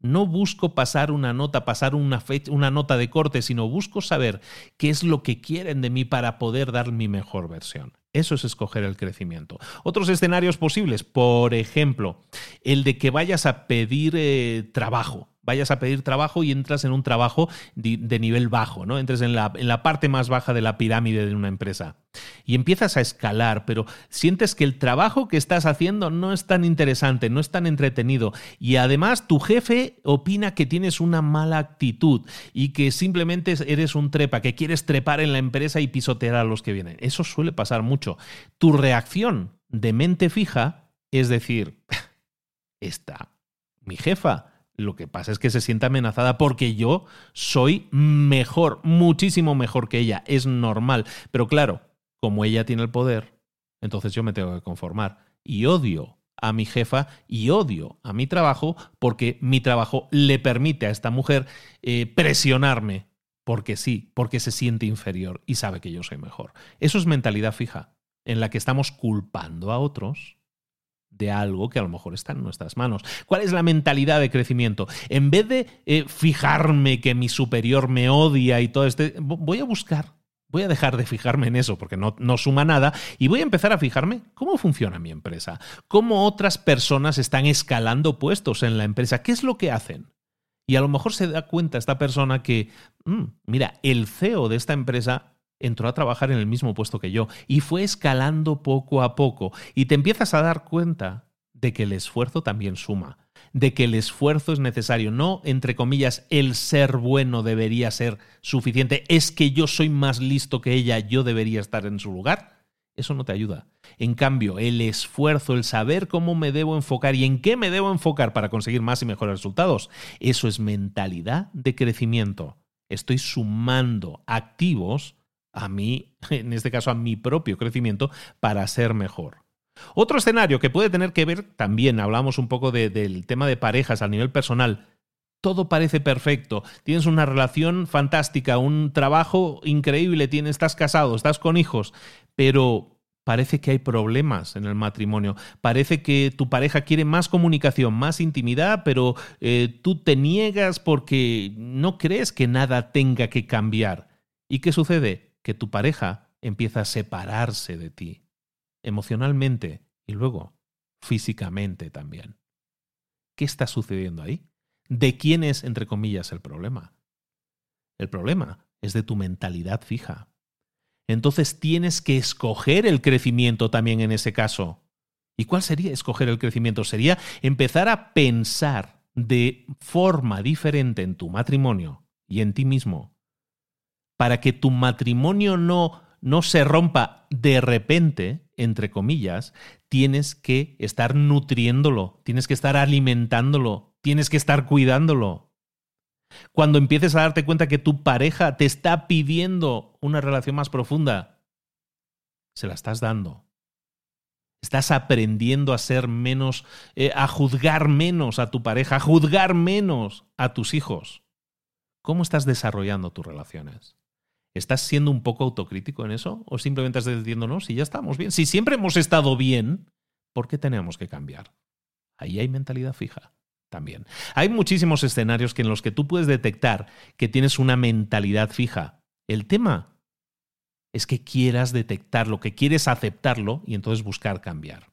No busco pasar una nota, pasar una, una nota de corte, sino busco saber qué es lo que quieren de mí para poder dar mi mejor versión. Eso es escoger el crecimiento. Otros escenarios posibles, por ejemplo, el de que vayas a pedir eh, trabajo vayas a pedir trabajo y entras en un trabajo de, nivel bajo, ¿no? Entres en la, en la parte más baja de la pirámide de una empresa. Y empiezas a escalar, pero sientes que el trabajo que estás haciendo no es tan interesante, no es tan entretenido. Y además tu jefe opina que tienes una mala actitud y que simplemente eres un trepa, que quieres trepar en la empresa y pisotear a los que vienen. Eso suele pasar mucho. Tu reacción de mente fija es decir, está mi jefa lo que pasa es que se siente amenazada porque yo soy mejor, muchísimo mejor que ella. Es normal. Pero claro, como ella tiene el poder, entonces yo me tengo que conformar. Y odio a mi jefa y odio a mi trabajo porque mi trabajo le permite a esta mujer eh, presionarme. Porque sí, porque se siente inferior y sabe que yo soy mejor. Eso es mentalidad fija, en la que estamos culpando a otros de algo que a lo mejor está en nuestras manos. ¿Cuál es la mentalidad de crecimiento? En vez de eh, fijarme que mi superior me odia y todo este, voy a buscar, voy a dejar de fijarme en eso porque no, no suma nada y voy a empezar a fijarme cómo funciona mi empresa, cómo otras personas están escalando puestos en la empresa, qué es lo que hacen. Y a lo mejor se da cuenta esta persona que, mm, mira, el CEO de esta empresa entró a trabajar en el mismo puesto que yo y fue escalando poco a poco y te empiezas a dar cuenta de que el esfuerzo también suma, de que el esfuerzo es necesario, no entre comillas el ser bueno debería ser suficiente, es que yo soy más listo que ella, yo debería estar en su lugar. Eso no te ayuda. En cambio, el esfuerzo, el saber cómo me debo enfocar y en qué me debo enfocar para conseguir más y mejores resultados, eso es mentalidad de crecimiento. Estoy sumando activos a mí, en este caso a mi propio crecimiento, para ser mejor. Otro escenario que puede tener que ver, también hablamos un poco del tema de parejas a nivel personal, todo parece perfecto, tienes una relación fantástica, un trabajo increíble, tienes, estás casado, estás con hijos, pero parece que hay problemas en el matrimonio, parece que tu pareja quiere más comunicación, más intimidad, pero eh, tú te niegas porque no crees que nada tenga que cambiar. ¿Y qué sucede? Que tu pareja empieza a separarse de ti, emocionalmente y luego físicamente también. ¿Qué está sucediendo ahí? ¿De quién es, entre comillas, el problema? El problema es de tu mentalidad fija. Entonces tienes que escoger el crecimiento también en ese caso. ¿Y cuál sería escoger el crecimiento? Sería empezar a pensar de forma diferente en tu matrimonio y en ti mismo para que tu matrimonio no, no se rompa de repente, entre comillas, tienes que estar nutriéndolo, tienes que estar alimentándolo, tienes que estar cuidándolo. Cuando empieces a darte cuenta que tu pareja te está pidiendo una relación más profunda, se la estás dando. Estás aprendiendo a ser menos, eh, a juzgar menos a tu pareja, a juzgar menos a tus hijos. ¿Cómo estás desarrollando tus relaciones? ¿Estás siendo un poco autocrítico en eso? ¿O simplemente estás diciendo, no, si ya estamos bien? Si siempre hemos estado bien, ¿por qué tenemos que cambiar? Ahí hay mentalidad fija también. Hay muchísimos escenarios en los que tú puedes detectar que tienes una mentalidad fija. El tema es que quieras detectarlo, que quieres aceptarlo y entonces buscar cambiar.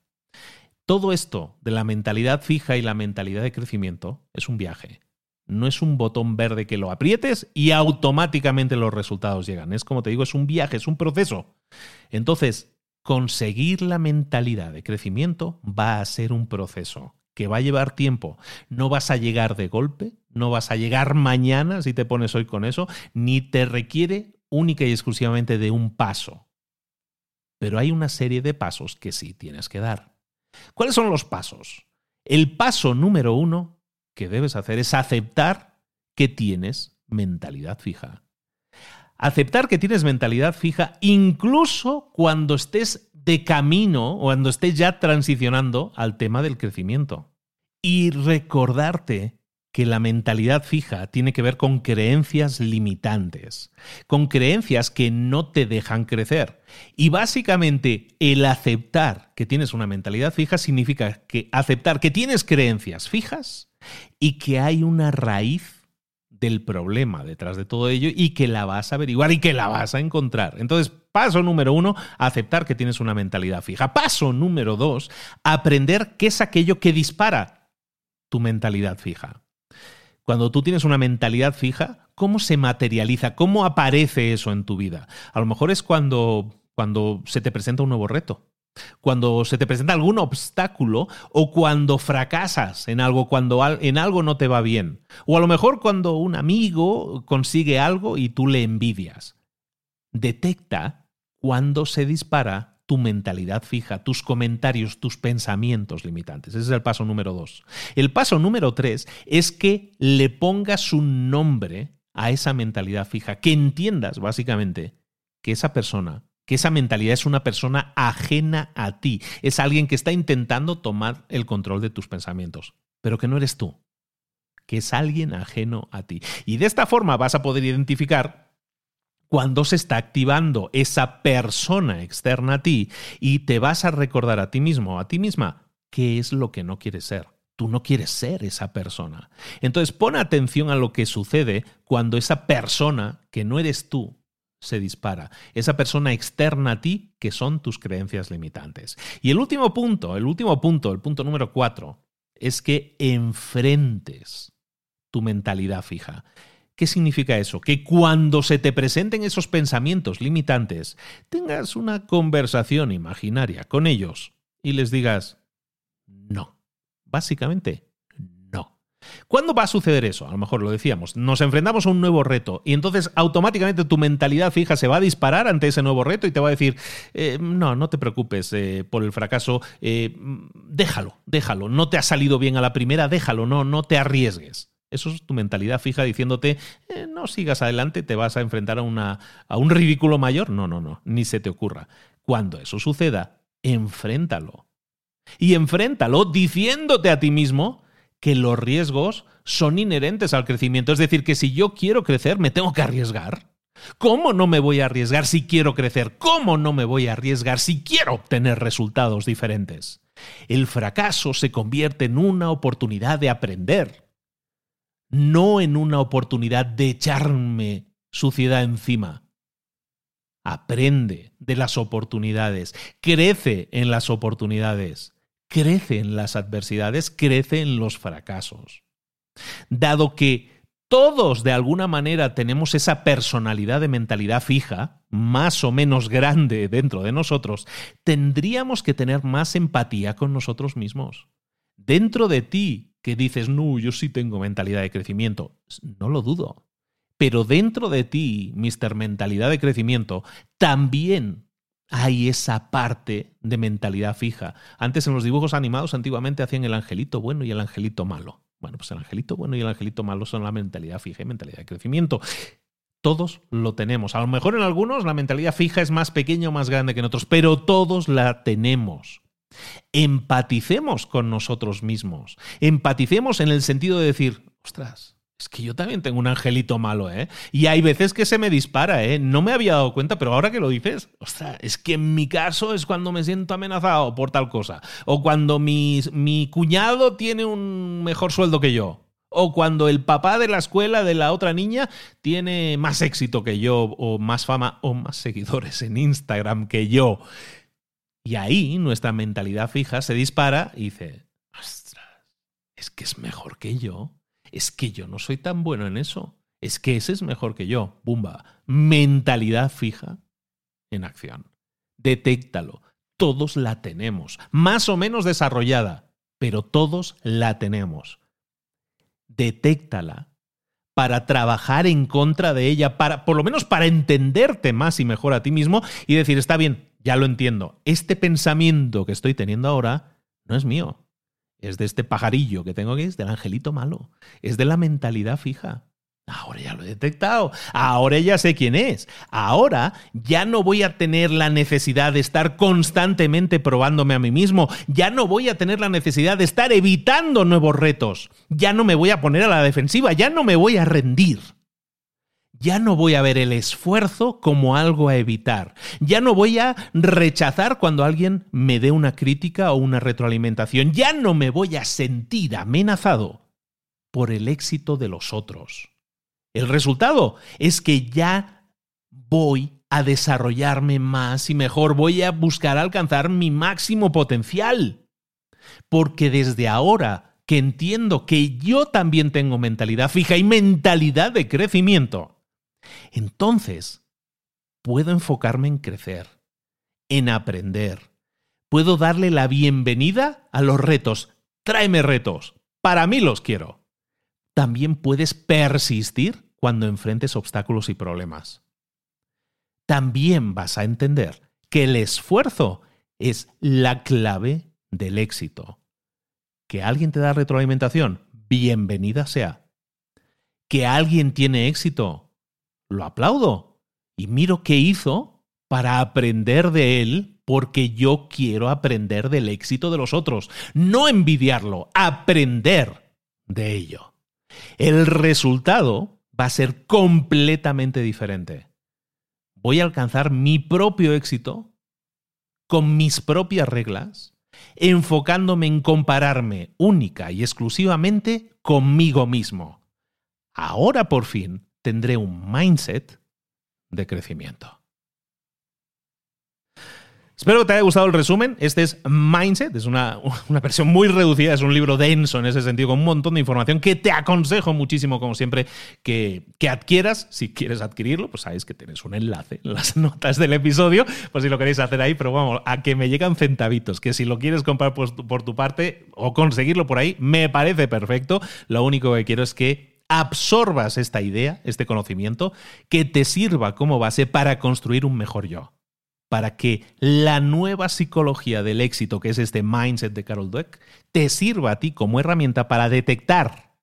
Todo esto de la mentalidad fija y la mentalidad de crecimiento es un viaje. No es un botón verde que lo aprietes y automáticamente los resultados llegan. Es como te digo, es un viaje, es un proceso. Entonces, conseguir la mentalidad de crecimiento va a ser un proceso que va a llevar tiempo. No vas a llegar de golpe, no vas a llegar mañana si te pones hoy con eso, ni te requiere única y exclusivamente de un paso. Pero hay una serie de pasos que sí tienes que dar. ¿Cuáles son los pasos? El paso número uno que debes hacer es aceptar que tienes mentalidad fija. Aceptar que tienes mentalidad fija incluso cuando estés de camino o cuando estés ya transicionando al tema del crecimiento. Y recordarte que la mentalidad fija tiene que ver con creencias limitantes, con creencias que no te dejan crecer. Y básicamente el aceptar que tienes una mentalidad fija significa que aceptar que tienes creencias fijas y que hay una raíz del problema detrás de todo ello y que la vas a averiguar y que la vas a encontrar. Entonces, paso número uno, aceptar que tienes una mentalidad fija. Paso número dos, aprender qué es aquello que dispara tu mentalidad fija cuando tú tienes una mentalidad fija, ¿cómo se materializa? ¿Cómo aparece eso en tu vida? A lo mejor es cuando, cuando se te presenta un nuevo reto, cuando se te presenta algún obstáculo o cuando fracasas en algo, cuando en algo no te va bien. O a lo mejor cuando un amigo consigue algo y tú le envidias. Detecta cuando se dispara tu mentalidad fija, tus comentarios, tus pensamientos limitantes. Ese es el paso número dos. El paso número tres es que le pongas un nombre a esa mentalidad fija, que entiendas básicamente que esa persona, que esa mentalidad es una persona ajena a ti, es alguien que está intentando tomar el control de tus pensamientos, pero que no eres tú, que es alguien ajeno a ti. Y de esta forma vas a poder identificar cuando se está activando esa persona externa a ti y te vas a recordar a ti mismo, a ti misma, qué es lo que no quieres ser. Tú no quieres ser esa persona. Entonces pon atención a lo que sucede cuando esa persona, que no eres tú, se dispara. Esa persona externa a ti, que son tus creencias limitantes. Y el último punto, el último punto, el punto número cuatro, es que enfrentes tu mentalidad fija. ¿Qué significa eso? Que cuando se te presenten esos pensamientos limitantes, tengas una conversación imaginaria con ellos y les digas, no. Básicamente, no. ¿Cuándo va a suceder eso? A lo mejor lo decíamos, nos enfrentamos a un nuevo reto y entonces automáticamente tu mentalidad fija se va a disparar ante ese nuevo reto y te va a decir, eh, no, no te preocupes eh, por el fracaso, eh, déjalo, déjalo, no te ha salido bien a la primera, déjalo, no, no te arriesgues. Eso es tu mentalidad fija diciéndote, eh, no sigas adelante, te vas a enfrentar a, una, a un ridículo mayor. No, no, no, ni se te ocurra. Cuando eso suceda, enfréntalo. Y enfréntalo diciéndote a ti mismo que los riesgos son inherentes al crecimiento. Es decir, que si yo quiero crecer, me tengo que arriesgar. ¿Cómo no me voy a arriesgar si quiero crecer? ¿Cómo no me voy a arriesgar si quiero obtener resultados diferentes? El fracaso se convierte en una oportunidad de aprender no en una oportunidad de echarme suciedad encima. Aprende de las oportunidades, crece en las oportunidades, crece en las adversidades, crece en los fracasos. Dado que todos de alguna manera tenemos esa personalidad de mentalidad fija, más o menos grande dentro de nosotros, tendríamos que tener más empatía con nosotros mismos. Dentro de ti que dices, no, yo sí tengo mentalidad de crecimiento. No lo dudo. Pero dentro de ti, Mr. Mentalidad de Crecimiento, también hay esa parte de mentalidad fija. Antes en los dibujos animados antiguamente hacían el angelito bueno y el angelito malo. Bueno, pues el angelito bueno y el angelito malo son la mentalidad fija y mentalidad de crecimiento. Todos lo tenemos. A lo mejor en algunos la mentalidad fija es más pequeña o más grande que en otros, pero todos la tenemos. Empaticemos con nosotros mismos. Empaticemos en el sentido de decir, ostras, es que yo también tengo un angelito malo, ¿eh? Y hay veces que se me dispara, ¿eh? No me había dado cuenta, pero ahora que lo dices, ostras, es que en mi caso es cuando me siento amenazado por tal cosa. O cuando mi, mi cuñado tiene un mejor sueldo que yo. O cuando el papá de la escuela de la otra niña tiene más éxito que yo, o más fama, o más seguidores en Instagram que yo. Y ahí nuestra mentalidad fija se dispara y dice, ostras, es que es mejor que yo. Es que yo no soy tan bueno en eso. Es que ese es mejor que yo. Bumba. Mentalidad fija en acción. Detéctalo. Todos la tenemos. Más o menos desarrollada, pero todos la tenemos. Detéctala para trabajar en contra de ella, para, por lo menos para entenderte más y mejor a ti mismo y decir, está bien, ya lo entiendo. Este pensamiento que estoy teniendo ahora no es mío. Es de este pajarillo que tengo aquí, es del angelito malo. Es de la mentalidad fija. Ahora ya lo he detectado. Ahora ya sé quién es. Ahora ya no voy a tener la necesidad de estar constantemente probándome a mí mismo. Ya no voy a tener la necesidad de estar evitando nuevos retos. Ya no me voy a poner a la defensiva. Ya no me voy a rendir ya no voy a ver el esfuerzo como algo a evitar. Ya no voy a rechazar cuando alguien me dé una crítica o una retroalimentación. Ya no me voy a sentir amenazado por el éxito de los otros. El resultado es que ya voy a desarrollarme más y mejor, voy a buscar alcanzar mi máximo potencial. Porque desde ahora que entiendo que yo también tengo mentalidad fija y mentalidad de crecimiento, entonces, puedo enfocarme en crecer, en aprender. Puedo darle la bienvenida a los retos. Tráeme retos. Para mí los quiero. También puedes persistir cuando enfrentes obstáculos y problemas. También vas a entender que el esfuerzo es la clave del éxito. Que alguien te da retroalimentación, bienvenida sea. Que alguien tiene éxito, lo aplaudo y miro qué hizo para aprender de él porque yo quiero aprender del éxito de los otros, no envidiarlo, aprender de ello. El resultado va a ser completamente diferente. Voy a alcanzar mi propio éxito con mis propias reglas, enfocándome en compararme única y exclusivamente conmigo mismo. Ahora por fin tendré un mindset de crecimiento. Espero que te haya gustado el resumen. Este es Mindset, es una, una, versión muy reducida, es un libro denso en ese sentido, con un montón de información que te aconsejo muchísimo, como siempre, que, que adquieras. Si quieres adquirirlo, pues sabes que tienes un enlace en las notas del episodio, pues si lo queréis hacer ahí, pero vamos, a que me llegan centavitos, que si lo quieres comprar por tu parte o conseguirlo por ahí, me parece perfecto. Lo único que quiero es que absorbas esta idea, este conocimiento, que te sirva como base para construir un mejor yo. Para que la nueva psicología del éxito, que es este mindset de Carol Dweck, te sirva a ti como herramienta para detectar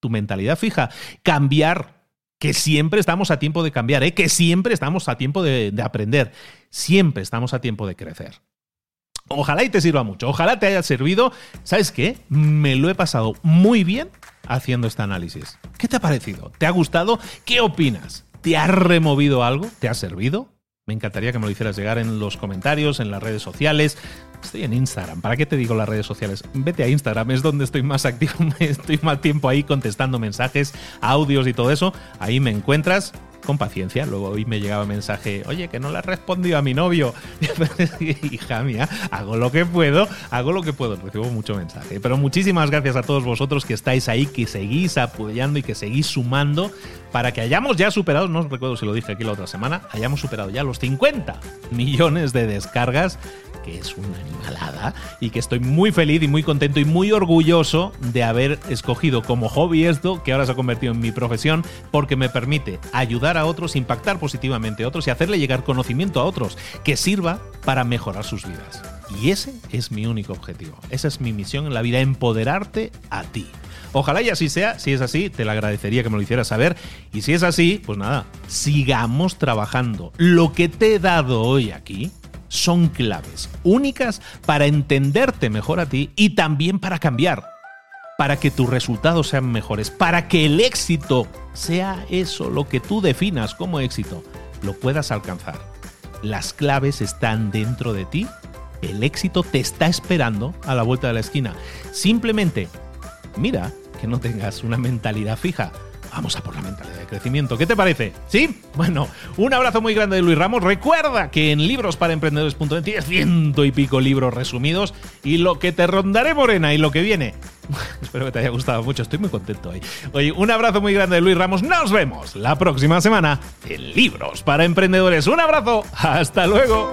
tu mentalidad fija, cambiar, que siempre estamos a tiempo de cambiar, ¿eh? que siempre estamos a tiempo de, de aprender, siempre estamos a tiempo de crecer. Ojalá y te sirva mucho, ojalá te haya servido. ¿Sabes qué? Me lo he pasado muy bien haciendo este análisis. ¿Qué te ha parecido? ¿Te ha gustado? ¿Qué opinas? ¿Te ha removido algo? ¿Te ha servido? Me encantaría que me lo hicieras llegar en los comentarios, en las redes sociales. Estoy en Instagram. ¿Para qué te digo las redes sociales? Vete a Instagram, es donde estoy más activo. Estoy más tiempo ahí contestando mensajes, audios y todo eso. Ahí me encuentras con paciencia. Luego hoy me llegaba mensaje, oye, que no le has respondido a mi novio. Hija mía, hago lo que puedo, hago lo que puedo. Recibo mucho mensaje. Pero muchísimas gracias a todos vosotros que estáis ahí, que seguís apoyando y que seguís sumando para que hayamos ya superado, no recuerdo si lo dije aquí la otra semana, hayamos superado ya los 50 millones de descargas que es una animalada y que estoy muy feliz y muy contento y muy orgulloso de haber escogido como hobby esto, que ahora se ha convertido en mi profesión, porque me permite ayudar a otros, impactar positivamente a otros y hacerle llegar conocimiento a otros que sirva para mejorar sus vidas. Y ese es mi único objetivo. Esa es mi misión en la vida, empoderarte a ti. Ojalá y así sea. Si es así, te lo agradecería que me lo hicieras saber. Y si es así, pues nada, sigamos trabajando. Lo que te he dado hoy aquí son claves únicas para entenderte mejor a ti y también para cambiar. Para que tus resultados sean mejores. Para que el éxito sea eso, lo que tú definas como éxito, lo puedas alcanzar. Las claves están dentro de ti. El éxito te está esperando a la vuelta de la esquina. Simplemente mira que no tengas una mentalidad fija. Vamos a por la mentalidad de crecimiento. ¿Qué te parece? ¿Sí? Bueno, un abrazo muy grande de Luis Ramos. Recuerda que en librosparaemprendedores.net tienes ciento y pico libros resumidos y lo que te rondaré morena y lo que viene. Espero que te haya gustado mucho, estoy muy contento hoy. Oye, un abrazo muy grande de Luis Ramos. Nos vemos la próxima semana en Libros para Emprendedores. Un abrazo, hasta luego.